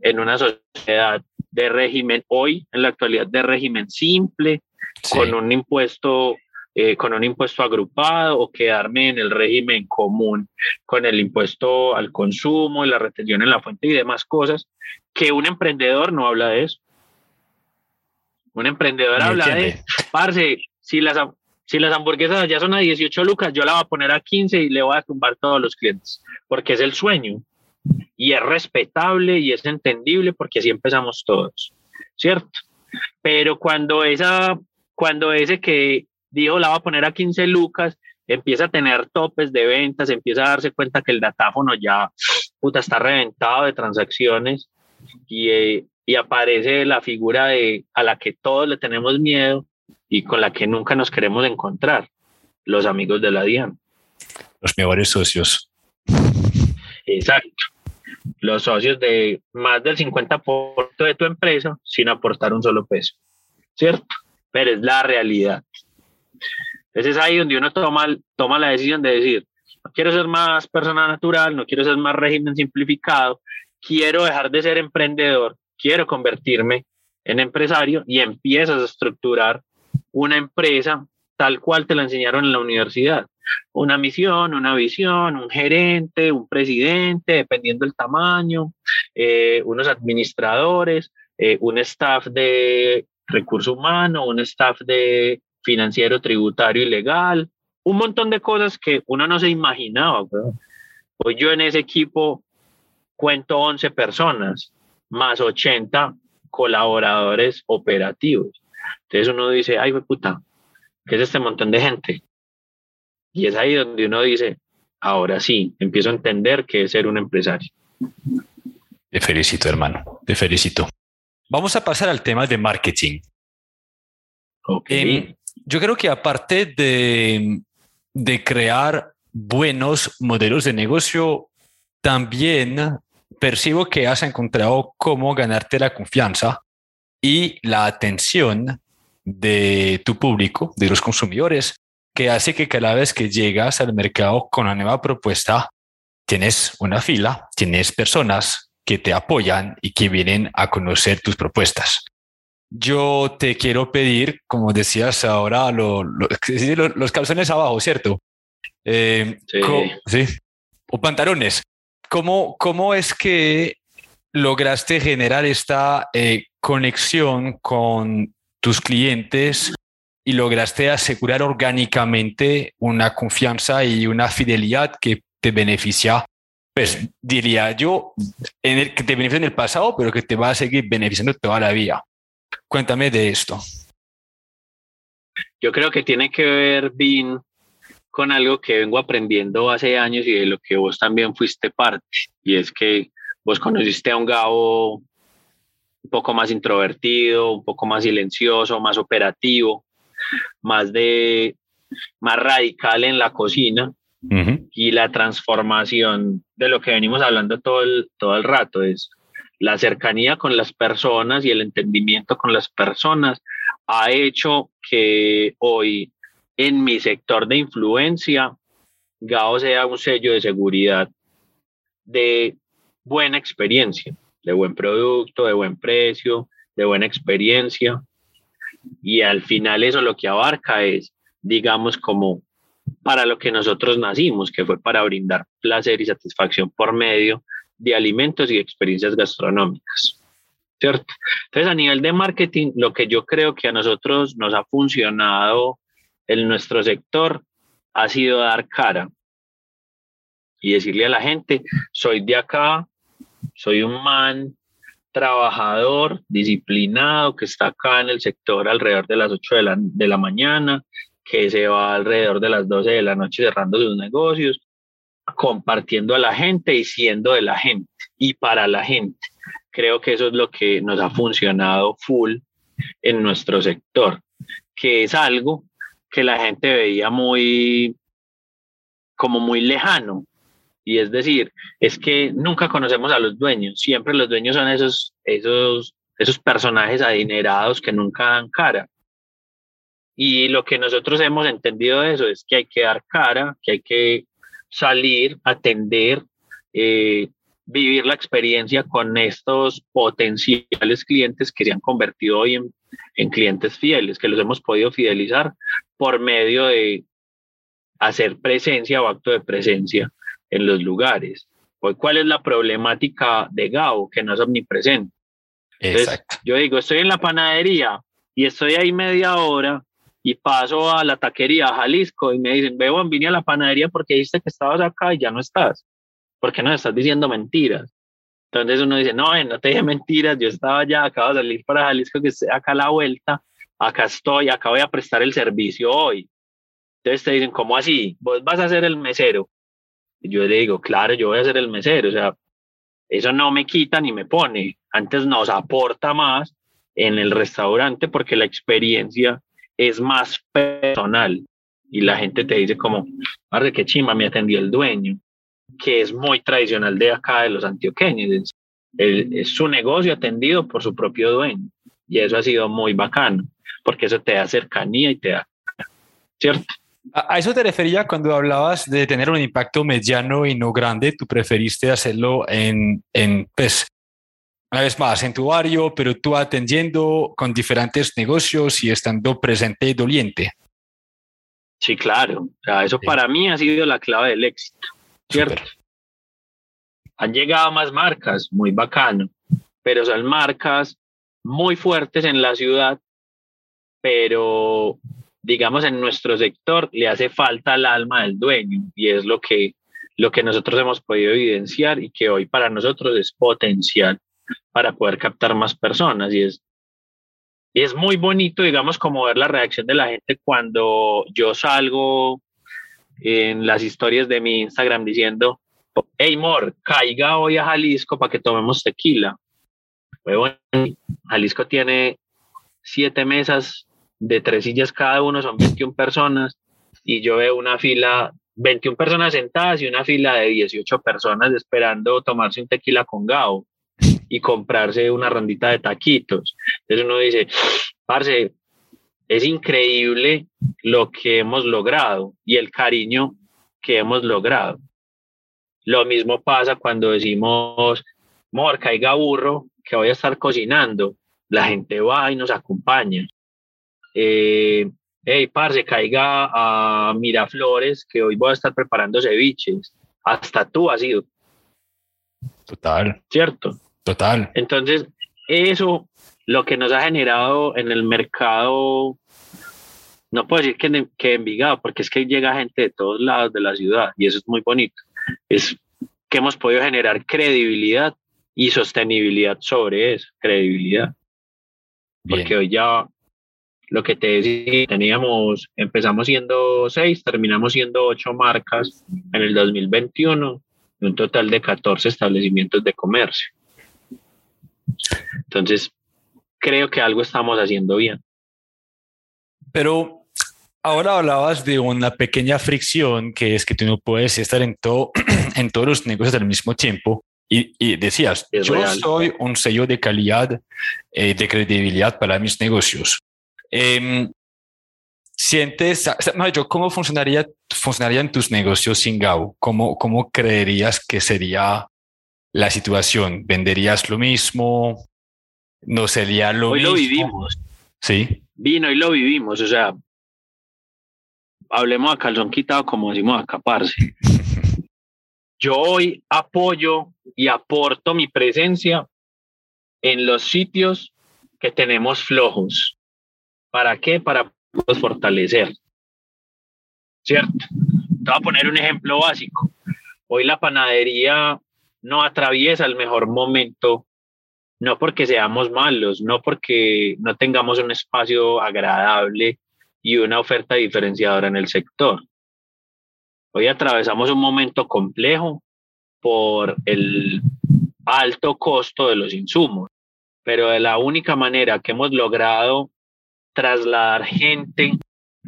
en una sociedad de régimen, hoy en la actualidad de régimen simple, con un impuesto eh, con un impuesto agrupado o quedarme en el régimen común con el impuesto al consumo, la retención en la fuente y demás cosas, que un emprendedor no habla de eso. Un emprendedor habla de, parce, si las, si las hamburguesas ya son a 18 lucas, yo la voy a poner a 15 y le voy a tumbar todos los clientes, porque es el sueño y es respetable y es entendible porque así empezamos todos, ¿cierto? Pero cuando esa cuando ese que dijo la va a poner a 15 lucas, empieza a tener topes de ventas, empieza a darse cuenta que el datáfono ya puta, está reventado de transacciones y, eh, y aparece la figura de, a la que todos le tenemos miedo y con la que nunca nos queremos encontrar, los amigos de la DIAN. Los mejores socios. Exacto. Los socios de más del 50% de tu empresa sin aportar un solo peso. ¿Cierto? Pero es la realidad. Entonces es ahí donde uno toma, toma la decisión de decir, no quiero ser más persona natural, no quiero ser más régimen simplificado, quiero dejar de ser emprendedor, quiero convertirme en empresario y empiezas a estructurar una empresa tal cual te la enseñaron en la universidad. Una misión, una visión, un gerente, un presidente, dependiendo del tamaño, eh, unos administradores, eh, un staff de recurso humano, un staff de financiero, tributario y legal, un montón de cosas que uno no se imaginaba. Pues yo en ese equipo cuento 11 personas, más 80 colaboradores operativos. Entonces uno dice, ay, puta, ¿qué es este montón de gente? Y es ahí donde uno dice, ahora sí, empiezo a entender qué es ser un empresario. Te felicito, hermano, te felicito. Vamos a pasar al tema de marketing. Okay. yo creo que aparte de, de crear buenos modelos de negocio, también percibo que has encontrado cómo ganarte la confianza y la atención de tu público, de los consumidores, que hace que cada vez que llegas al mercado con una nueva propuesta, tienes una fila, tienes personas que te apoyan y que vienen a conocer tus propuestas. Yo te quiero pedir, como decías ahora, [laughs] los calzones abajo, ¿cierto? Eh, sí. O pantalones. ¿Cómo, ¿Cómo es que lograste generar esta eh, conexión con tus clientes y lograste asegurar orgánicamente una confianza y una fidelidad que te beneficia, pues diría yo, en el, que te beneficia en el pasado, pero que te va a seguir beneficiando toda la vida. Cuéntame de esto. Yo creo que tiene que ver, bien con algo que vengo aprendiendo hace años y de lo que vos también fuiste parte, y es que vos conociste a un Gabo un poco más introvertido, un poco más silencioso, más operativo, más de más radical en la cocina y la transformación de lo que venimos hablando todo el, todo el rato es la cercanía con las personas y el entendimiento con las personas ha hecho que hoy en mi sector de influencia, GAO sea un sello de seguridad de buena experiencia, de buen producto, de buen precio, de buena experiencia. Y al final eso lo que abarca es, digamos, como para lo que nosotros nacimos, que fue para brindar placer y satisfacción por medio de alimentos y experiencias gastronómicas. ¿Cierto? Entonces, a nivel de marketing, lo que yo creo que a nosotros nos ha funcionado en nuestro sector ha sido dar cara y decirle a la gente, soy de acá, soy un man trabajador, disciplinado, que está acá en el sector alrededor de las 8 de la, de la mañana, que se va alrededor de las 12 de la noche cerrando sus negocios, compartiendo a la gente y siendo de la gente y para la gente. Creo que eso es lo que nos ha funcionado full en nuestro sector, que es algo que la gente veía muy como muy lejano. Y es decir, es que nunca conocemos a los dueños, siempre los dueños son esos, esos, esos personajes adinerados que nunca dan cara. Y lo que nosotros hemos entendido de eso es que hay que dar cara, que hay que salir, atender, eh, vivir la experiencia con estos potenciales clientes que se han convertido hoy en, en clientes fieles, que los hemos podido fidelizar por medio de hacer presencia o acto de presencia en los lugares. Hoy, ¿cuál es la problemática de Gao? Que no es omnipresente. Exacto. yo digo, estoy en la panadería y estoy ahí media hora y paso a la taquería Jalisco y me dicen, veo, vine a la panadería porque dijiste que estabas acá y ya no estás. ¿Por qué no estás diciendo mentiras? Entonces uno dice, no, no te dije mentiras, yo estaba ya, acabo de salir para Jalisco, que estoy acá a la vuelta, acá estoy, acá voy a prestar el servicio hoy. Entonces te dicen, ¿cómo así? ¿Vos vas a ser el mesero? Yo le digo, claro, yo voy a ser el mesero. O sea, eso no me quita ni me pone. Antes nos aporta más en el restaurante porque la experiencia es más personal. Y la gente te dice como, de qué chima me atendió el dueño, que es muy tradicional de acá de los antioqueños. Es, su negocio atendido por su propio dueño. Y eso ha sido muy bacano, porque eso te da cercanía y te da, ¿cierto? A eso te refería cuando hablabas de tener un impacto mediano y no grande. Tú preferiste hacerlo en, en pues, una vez más, en tu barrio, pero tú atendiendo con diferentes negocios y estando presente y doliente. Sí, claro. O sea, eso para mí ha sido la clave del éxito, ¿cierto? Han llegado más marcas, muy bacano, pero son marcas muy fuertes en la ciudad, pero digamos en nuestro sector le hace falta el alma del dueño y es lo que, lo que nosotros hemos podido evidenciar y que hoy para nosotros es potencial para poder captar más personas y es y es muy bonito, digamos, como ver la reacción de la gente cuando yo salgo en las historias de mi Instagram diciendo, hey, Mor, caiga hoy a Jalisco para que tomemos tequila. Jalisco tiene siete mesas de tres sillas cada uno, son 21 personas, y yo veo una fila, 21 personas sentadas y una fila de 18 personas esperando tomarse un tequila con Gao y comprarse una rondita de taquitos. Entonces uno dice, parce, es increíble lo que hemos logrado y el cariño que hemos logrado. Lo mismo pasa cuando decimos, mor, caiga burro, que voy a estar cocinando. La gente va y nos acompaña. Eh, hey, parce, caiga a Miraflores, que hoy voy a estar preparando ceviches. Hasta tú has ido. Total. ¿Cierto? Total. Entonces, eso lo que nos ha generado en el mercado, no puedo decir que, que Envigado, porque es que llega gente de todos lados de la ciudad y eso es muy bonito. Es que hemos podido generar credibilidad y sostenibilidad sobre eso, credibilidad. Porque hoy ya lo que te decía, teníamos, empezamos siendo seis, terminamos siendo ocho marcas en el 2021, un total de 14 establecimientos de comercio. Entonces, creo que algo estamos haciendo bien. Pero ahora hablabas de una pequeña fricción que es que tú no puedes estar en, todo, [clears throat] en todos los negocios al mismo tiempo. Y, decías, yo soy un sello de calidad, y eh, de credibilidad para mis negocios. Eh, ¿Sientes, yo, cómo funcionaría, funcionarían tus negocios sin GAU? ¿Cómo, ¿Cómo creerías que sería la situación? ¿Venderías lo mismo? ¿No sería lo hoy mismo? lo vivimos. Sí. Vino y lo vivimos. O sea, hablemos a calzón quitado como decimos a parce. [laughs] Yo hoy apoyo y aporto mi presencia en los sitios que tenemos flojos. ¿Para qué? Para fortalecer. ¿Cierto? Te voy a poner un ejemplo básico. Hoy la panadería no atraviesa el mejor momento, no porque seamos malos, no porque no tengamos un espacio agradable y una oferta diferenciadora en el sector. Hoy atravesamos un momento complejo por el alto costo de los insumos, pero de la única manera que hemos logrado trasladar gente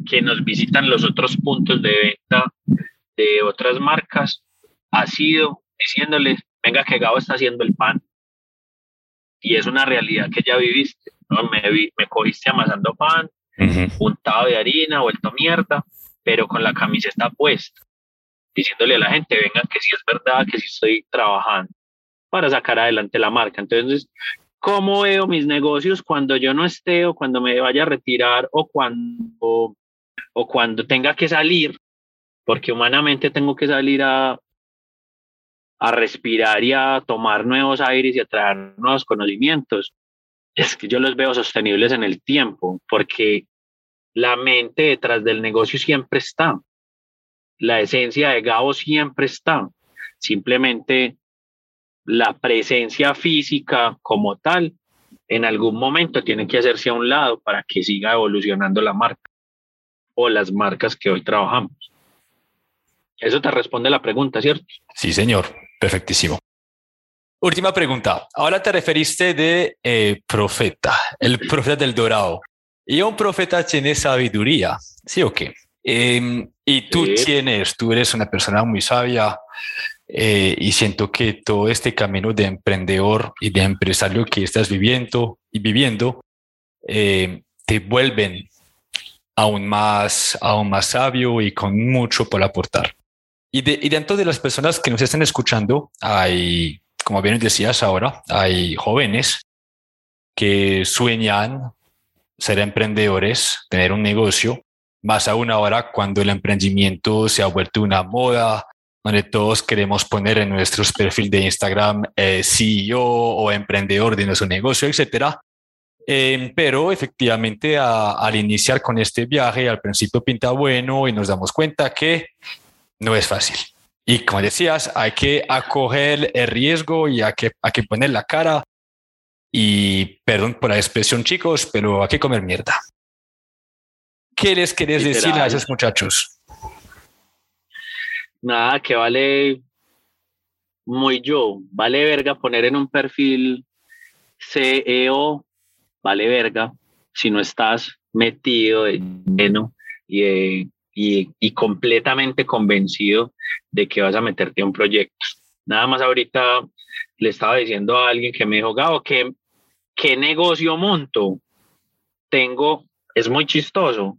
que nos visitan los otros puntos de venta de otras marcas ha sido diciéndoles, venga que Gabo está haciendo el pan. Y es una realidad que ya viviste. ¿no? Me, me cogiste amasando pan, untado de harina, vuelto mierda, pero con la camiseta puesta, diciéndole a la gente, venga que sí es verdad, que sí estoy trabajando para sacar adelante la marca. Entonces, ¿cómo veo mis negocios cuando yo no esté o cuando me vaya a retirar o cuando, o cuando tenga que salir? Porque humanamente tengo que salir a, a respirar y a tomar nuevos aires y a traer nuevos conocimientos, es que yo los veo sostenibles en el tiempo, porque la mente detrás del negocio siempre está. La esencia de Gabo siempre está. Simplemente la presencia física como tal en algún momento tiene que hacerse a un lado para que siga evolucionando la marca o las marcas que hoy trabajamos. Eso te responde la pregunta, ¿cierto? Sí, señor. Perfectísimo. Última pregunta. Ahora te referiste de eh, profeta, el profeta del dorado. Y un profeta tiene sabiduría, ¿sí o qué? Em, y tú tienes, tú eres una persona muy sabia eh, y siento que todo este camino de emprendedor y de empresario que estás viviendo y viviendo eh, te vuelven aún más, aún más sabio y con mucho por aportar. Y, de, y dentro de las personas que nos están escuchando, hay, como bien decías ahora, hay jóvenes que sueñan ser emprendedores, tener un negocio, más aún ahora cuando el emprendimiento se ha vuelto una moda, donde todos queremos poner en nuestros perfiles de Instagram eh, CEO o emprendedor de nuestro negocio, etcétera. Eh, pero efectivamente al iniciar con este viaje, al principio pinta bueno y nos damos cuenta que no es fácil. Y como decías, hay que acoger el riesgo y hay que, hay que poner la cara. Y perdón por la expresión, chicos, pero hay que comer mierda. ¿Qué les querés decir a esos muchachos? Nada, que vale muy yo, vale verga poner en un perfil CEO, vale verga, si no estás metido de lleno y de y, completamente convencido de que vas a meterte a un proyecto. Nada más ahorita le estaba diciendo a alguien que me dijo, Gabo, ¿qué, qué negocio monto? Tengo, es muy chistoso,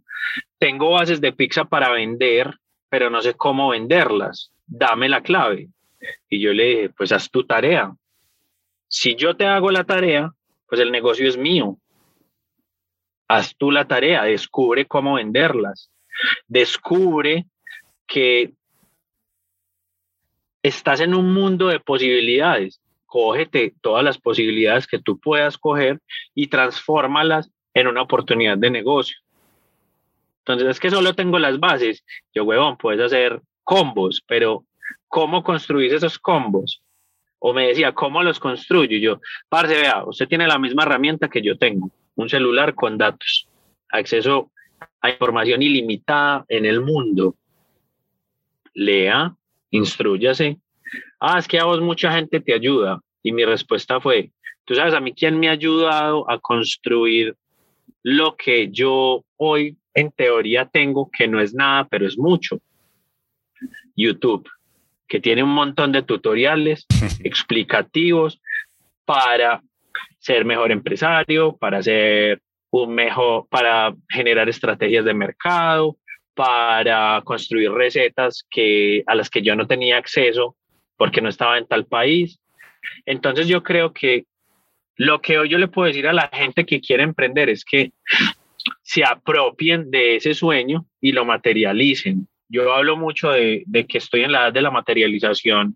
tengo bases de pizza para vender, pero no sé cómo venderlas. Dame la clave. Y yo le dije, pues haz tu tarea. Si yo te hago la tarea, pues el negocio es mío. Haz tú la tarea, descubre cómo venderlas descubre que estás en un mundo de posibilidades. Cógete todas las posibilidades que tú puedas coger y transfórmalas en una oportunidad de negocio. Entonces es que solo tengo las bases. Yo, huevón, puedes hacer combos, pero ¿cómo construís esos combos? O me decía, ¿cómo los construyo? yo, parce, vea, usted tiene la misma herramienta que yo tengo, un celular con datos, acceso a información ilimitada en el mundo. Lea, instruyase. Ah, es que a vos mucha gente te ayuda. Y mi respuesta fue, tú sabes a mí quién me ha ayudado a construir lo que yo hoy en teoría tengo, que no es nada, pero es mucho. YouTube, que tiene un montón de tutoriales [laughs] explicativos para ser mejor empresario, para ser un mejor, para generar estrategias de mercado, para construir recetas que, a las que yo no tenía acceso porque no estaba en tal país. Entonces yo creo que lo que hoy yo le puedo decir a la gente que quiere emprender es que se apropien de ese sueño y lo materialicen. Yo hablo mucho de, que estoy en la edad de la materialización,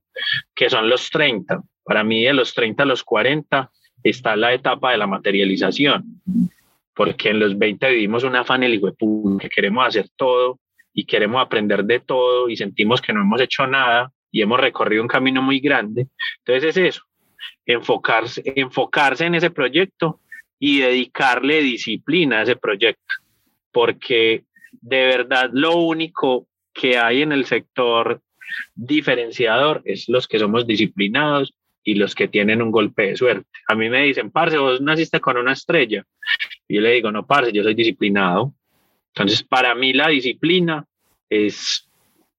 que son los 30. Para mí de los 30 a los 40 está la etapa de la materialización porque en los 20 vivimos una afán el que queremos hacer todo y queremos aprender de todo y sentimos que no hemos hecho nada y hemos recorrido un camino muy grande. Entonces es eso, enfocarse, enfocarse en ese proyecto y dedicarle disciplina a ese proyecto, porque de verdad lo único que hay en el sector diferenciador es los que somos disciplinados y los que tienen un golpe de suerte. A mí me dicen, parce, vos naciste con una estrella. Y yo le digo, no, parce, yo soy disciplinado. Entonces, para mí la disciplina es,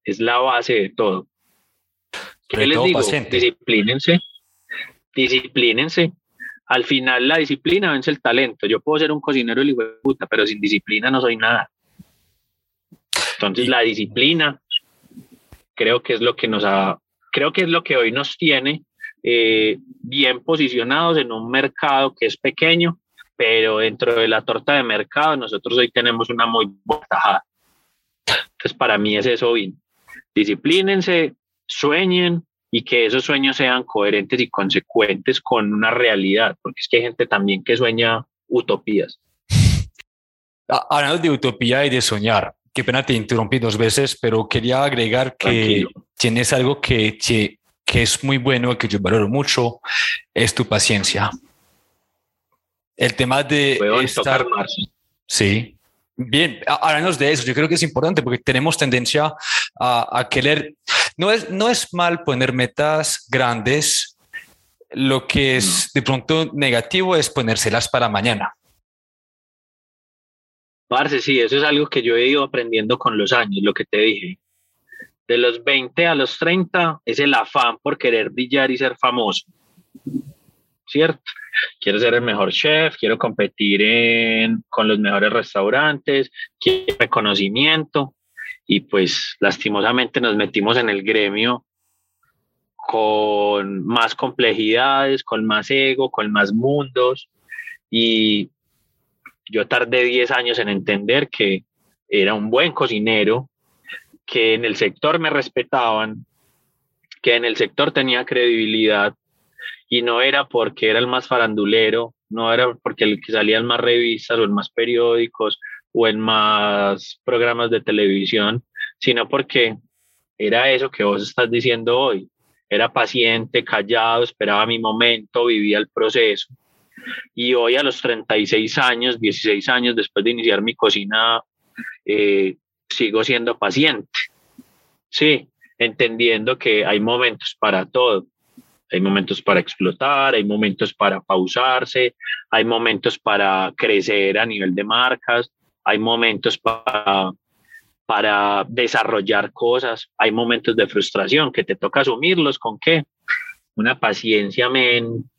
es la base de todo. ¿Qué les digo? Disciplínense, disciplínense. Al final la disciplina vence el talento. Yo puedo ser un cocinero hijo de puta, pero sin disciplina no soy nada. Entonces la disciplina creo que es lo que nos ha, creo que es lo que hoy nos tiene eh, bien posicionados en un mercado que es pequeño, pero dentro de la torta de mercado nosotros hoy tenemos una muy buena tajada. Entonces, para mí es eso bien. Disciplínense, sueñen y que esos sueños sean coherentes y consecuentes con una realidad, porque es que hay gente también que sueña utopías. [laughs] Hablando de utopía y de soñar, qué pena te interrumpí dos veces, pero quería agregar que tienes algo que que es muy bueno, que yo valoro mucho, es tu paciencia. el tema de estar... Sí. Bien, háblanos de eso. Yo creo que es importante porque tenemos tendencia a, a querer... No es, no es mal poner metas grandes, lo que es de pronto negativo es ponérselas para mañana. Parce, sí, eso es algo que yo he ido aprendiendo con los años, lo que te dije. De los 20 a los 30 es el afán por querer brillar y ser famoso. ¿Cierto? Quiero ser el mejor chef, quiero competir en, con los mejores restaurantes, quiero reconocimiento. Y pues lastimosamente nos metimos en el gremio con más complejidades, con más ego, con más mundos. Y yo tardé 10 años en entender que era un buen cocinero, que en el sector me respetaban, que en el sector tenía credibilidad y no era porque era el más farandulero, no era porque el que salía en más revistas o en más periódicos o en más programas de televisión, sino porque era eso que vos estás diciendo hoy, era paciente, callado, esperaba mi momento, vivía el proceso. Y hoy a los 36 años, 16 años después de iniciar mi cocina, eh, sigo siendo paciente. Sí, entendiendo que hay momentos para todo. Hay momentos para explotar, hay momentos para pausarse, hay momentos para crecer a nivel de marcas, hay momentos para para desarrollar cosas. Hay momentos de frustración que te toca asumirlos con qué? Una paciencia, men,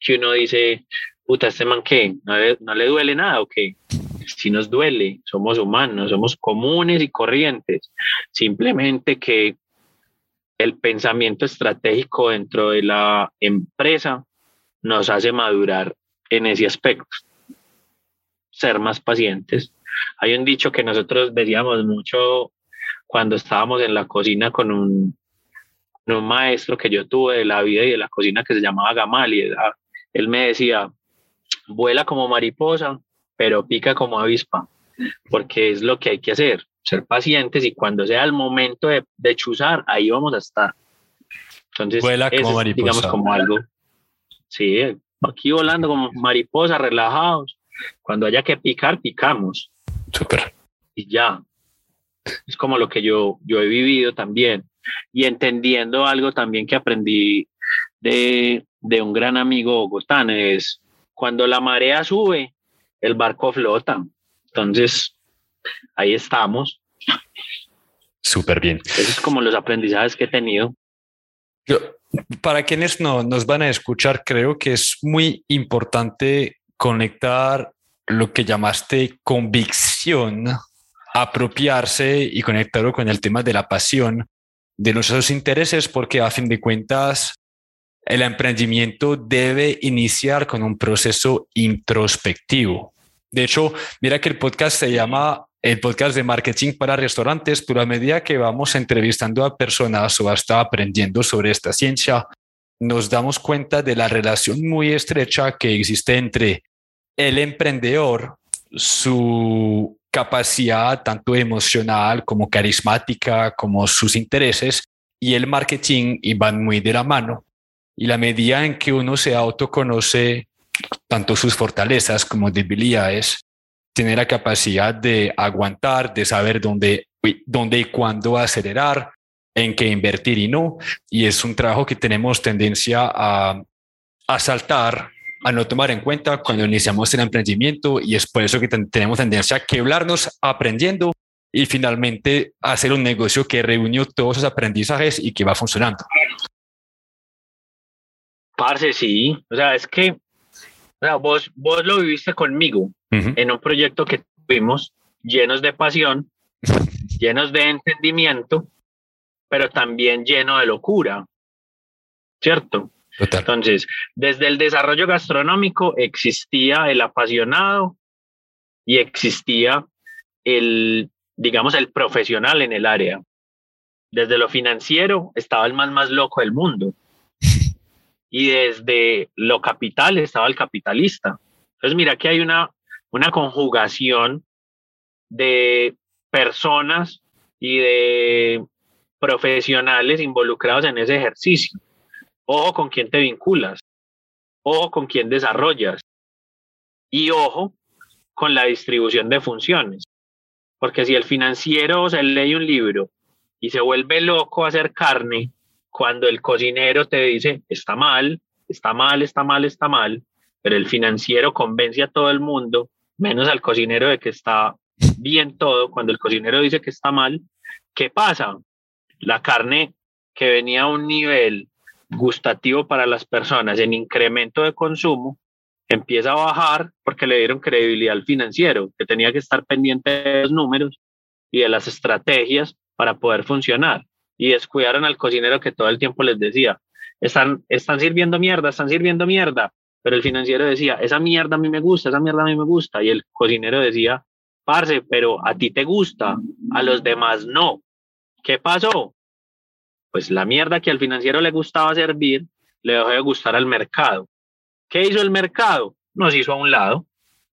que uno dice, puta, este man qué, no le, duele nada o qué. Si nos duele, somos humanos, somos comunes y corrientes. Simplemente que el pensamiento estratégico dentro de la empresa nos hace madurar en ese aspecto. Ser más pacientes, hay un dicho que nosotros veíamos mucho cuando estábamos en la cocina con un, un maestro que yo tuve de la vida y de la cocina que se llamaba Gamaliel. Él me decía, vuela como mariposa, pero pica como avispa, porque es lo que hay que hacer, ser pacientes y cuando sea el momento de, de chuzar, ahí vamos a estar. Entonces, vuela como mariposa. digamos como algo, sí, aquí volando como mariposa, relajados. Cuando haya que picar, picamos. Súper. Y ya. Es como lo que yo, yo he vivido también. Y entendiendo algo también que aprendí de, de un gran amigo bogotán es cuando la marea sube, el barco flota. Entonces, ahí estamos. Súper bien. Eso es como los aprendizajes que he tenido. para quienes no nos van a escuchar, creo que es muy importante conectar lo que llamaste convicción, apropiarse y conectarlo con el tema de la pasión de nuestros intereses, porque a fin de cuentas el emprendimiento debe iniciar con un proceso introspectivo. De hecho, mira que el podcast se llama el podcast de marketing para restaurantes, pero a medida que vamos entrevistando a personas o hasta aprendiendo sobre esta ciencia, nos damos cuenta de la relación muy estrecha que existe entre el emprendedor, su capacidad tanto emocional como carismática, como sus intereses y el marketing van muy de la mano. Y la medida en que uno se autoconoce tanto sus fortalezas como debilidades, tiene la capacidad de aguantar, de saber dónde, dónde y cuándo acelerar, en qué invertir y no. Y es un trabajo que tenemos tendencia a, a saltar a no tomar en cuenta cuando iniciamos el emprendimiento y es por eso que tenemos tendencia a quebrarnos aprendiendo y finalmente hacer un negocio que reunió todos esos aprendizajes y que va funcionando. Parce, sí. O sea, es que vos, vos lo viviste conmigo en un proyecto que tuvimos llenos de pasión, [laughs] llenos de entendimiento, pero también lleno de locura. ¿Cierto? Entonces, desde el desarrollo gastronómico existía el apasionado y existía el, digamos, el profesional en el área. Desde lo financiero estaba el más más loco del mundo. [laughs] Y desde lo capital estaba el capitalista. Entonces, mira que hay una, una conjugación de personas y de profesionales involucrados en ese ejercicio. Ojo con quién te vinculas. Ojo con quién desarrollas. Y ojo con la distribución de funciones, porque si el financiero se lee un libro y se vuelve loco a hacer carne, cuando el cocinero te dice, está mal, está mal, está mal, está mal, pero el financiero convence a todo el mundo, menos al cocinero de que está bien todo, cuando el cocinero dice que está mal, ¿qué pasa? La carne que venía a un nivel gustativo para las personas en incremento de consumo, empieza a bajar porque le dieron credibilidad al financiero, que tenía que estar pendiente de los números y de las estrategias para poder funcionar. Y descuidaron al cocinero que todo el tiempo les decía, están, están sirviendo mierda, están sirviendo mierda. Pero el financiero decía, esa mierda a mí me gusta, esa mierda a mí me gusta. Y el cocinero decía, parce, pero a ti te gusta, a los demás no. ¿Qué pasó? Pues la mierda que al financiero le gustaba servir, le dejó de gustar al mercado. ¿Qué hizo el mercado? Nos hizo a un lado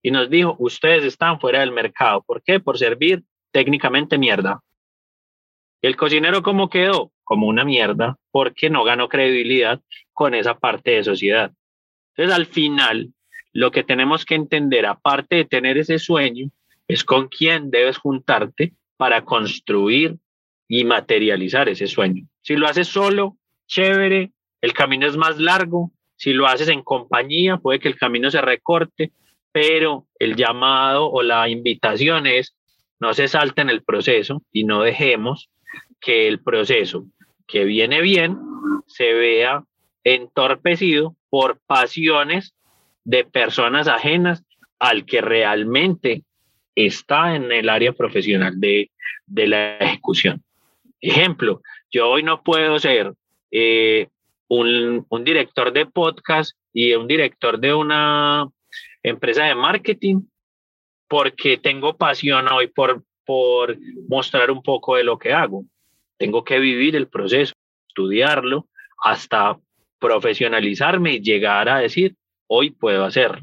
y nos dijo, ustedes están fuera del mercado. ¿Por qué? Por servir técnicamente mierda. ¿El cocinero cómo quedó? Como una mierda, porque no ganó credibilidad con esa parte de sociedad. Entonces, al final, lo que tenemos que entender, aparte de tener ese sueño, es con quién debes juntarte para construir y materializar ese sueño. Si lo haces solo, chévere, el camino es más largo. Si lo haces en compañía, puede que el camino se recorte, pero el llamado o la invitación es no se salten el proceso y no dejemos que el proceso que viene bien se vea entorpecido por pasiones de personas ajenas al que realmente está en el área profesional de, la ejecución. Ejemplo, yo hoy no puedo ser eh, un, un, director de podcast y un director de una empresa de marketing porque tengo pasión hoy por, por mostrar un poco de lo que hago. Tengo que vivir el proceso, estudiarlo hasta profesionalizarme y llegar a decir, hoy puedo hacer,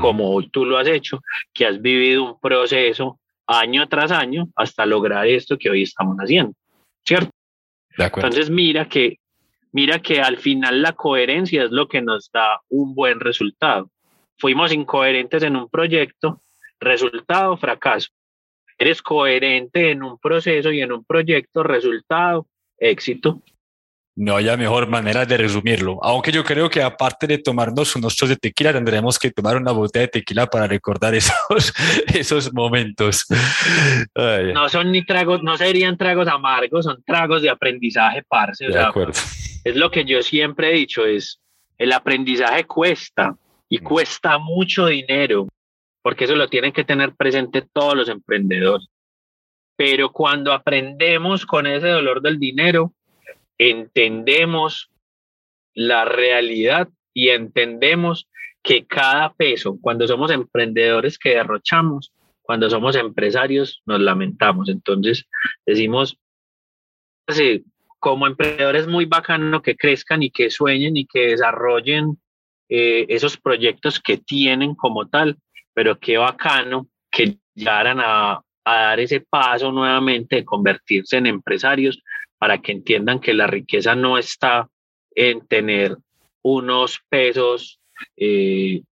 como hoy tú lo has hecho, que has vivido un proceso año tras año hasta lograr esto que hoy estamos haciendo, ¿cierto? Entonces mira que, mira que al final la coherencia es lo que nos da un buen resultado. Fuimos incoherentes en un proyecto, resultado, fracaso. Eres coherente en un proceso y en un proyecto, resultado, éxito. No haya mejor manera de resumirlo. Aunque yo creo que aparte de tomarnos unos shots de tequila, tendremos que tomar una botella de tequila para recordar [laughs] esos, esos momentos. No son ni tragos, no serían tragos amargos, son tragos de aprendizaje, parce. De acuerdo. Es lo que yo siempre he dicho, es el aprendizaje cuesta y mm. cuesta mucho dinero, porque eso lo tienen que tener presente todos los emprendedores. Pero cuando aprendemos con ese dolor del dinero, entendemos la realidad y entendemos que cada peso, cuando somos emprendedores que derrochamos, cuando somos empresarios nos lamentamos. Entonces decimos, como emprendedores es muy bacano que crezcan y que sueñen y que desarrollen eh, esos proyectos que tienen como tal, pero qué bacano que llegaran a, a dar ese paso nuevamente de convertirse en empresarios para que entiendan que la riqueza no está en tener unos pesos eh,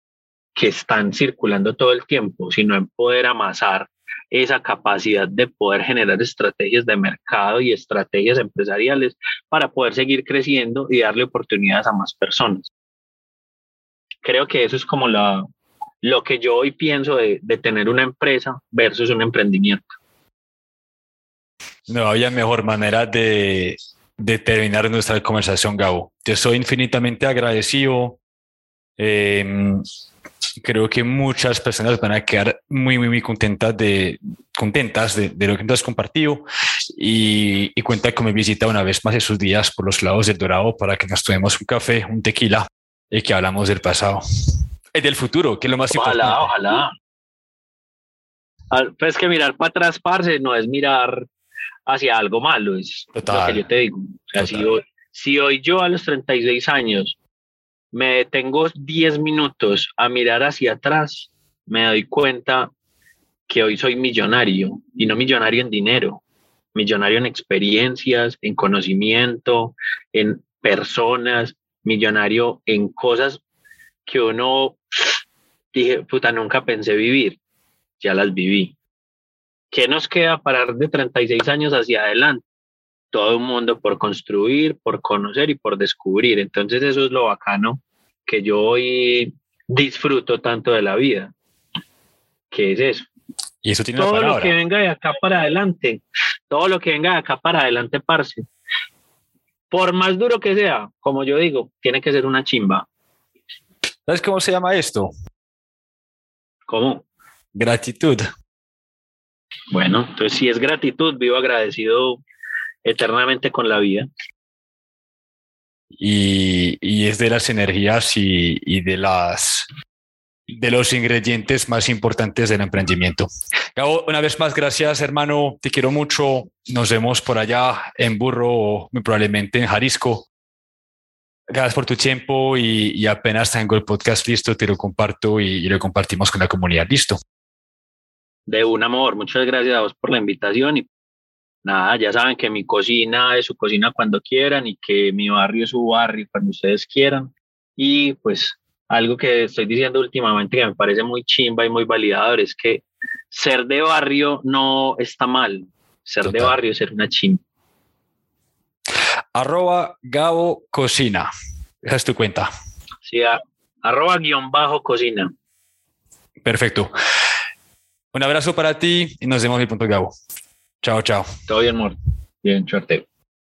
que están circulando todo el tiempo, sino en poder amasar esa capacidad de poder generar estrategias de mercado y estrategias empresariales para poder seguir creciendo y darle oportunidades a más personas. Creo que eso es como la, lo que yo hoy pienso de, de tener una empresa versus un emprendimiento. No había mejor manera de, terminar nuestra conversación, Gabo. Te soy infinitamente agradecido. Em, creo que muchas personas van a quedar muy, muy, muy contentas de, contentas de, lo que nos has compartido y, y, cuenta con mi visita una vez más esos días por los lados del Dorado para que nos tomemos un café, un tequila y que hablamos del pasado y del futuro, que es lo más importante. Ojalá, ojalá. Pues que mirar para atrás, parce, no es mirar hacia algo malo, es lo que yo te digo. si, hoy, yo a los 36 años me detengo 10 minutos a mirar hacia atrás, me doy cuenta que hoy soy millonario y no millonario en dinero, millonario en experiencias, en conocimiento, en personas, millonario en cosas que uno dije, puta, nunca pensé vivir, ya las viví. ¿Qué nos queda para de 36 años hacia adelante? Todo un mundo por construir, por conocer y por descubrir. Entonces eso es lo bacano que yo hoy disfruto tanto de la vida. ¿Qué es eso? Y eso tiene todo lo que venga de acá para adelante, todo lo que venga de acá para adelante, parce. Por más duro que sea, como yo digo, tiene que ser una chimba. ¿Sabes cómo se llama esto? ¿Cómo? Gratitud. Bueno, entonces si es gratitud, vivo agradecido eternamente con la vida. Y, y es de las energías y, y, de las de los ingredientes más importantes del emprendimiento. Una vez más, gracias, hermano. Te quiero mucho. Nos vemos por allá en Burro o probablemente en Jalisco. Gracias por tu tiempo y, y, apenas tengo el podcast listo, te lo comparto y, lo compartimos con la comunidad. Listo. De un amor. Muchas gracias a vos por la invitación y nada, ya saben que mi cocina es su cocina cuando quieran y que mi barrio es su barrio cuando ustedes quieran. Y pues algo que estoy diciendo últimamente que me parece muy chimba y muy validador es que ser de barrio no está mal. Ser Total. de barrio es ser una chimba. Arroba Gabo Cocina. Esa es tu cuenta. Sí, a, arroba guion bajo cocina. Perfecto. Un abrazo para ti y nos vemos en el punto Gabo. Chao, chao. Todo bien, amor. Bien, suerte.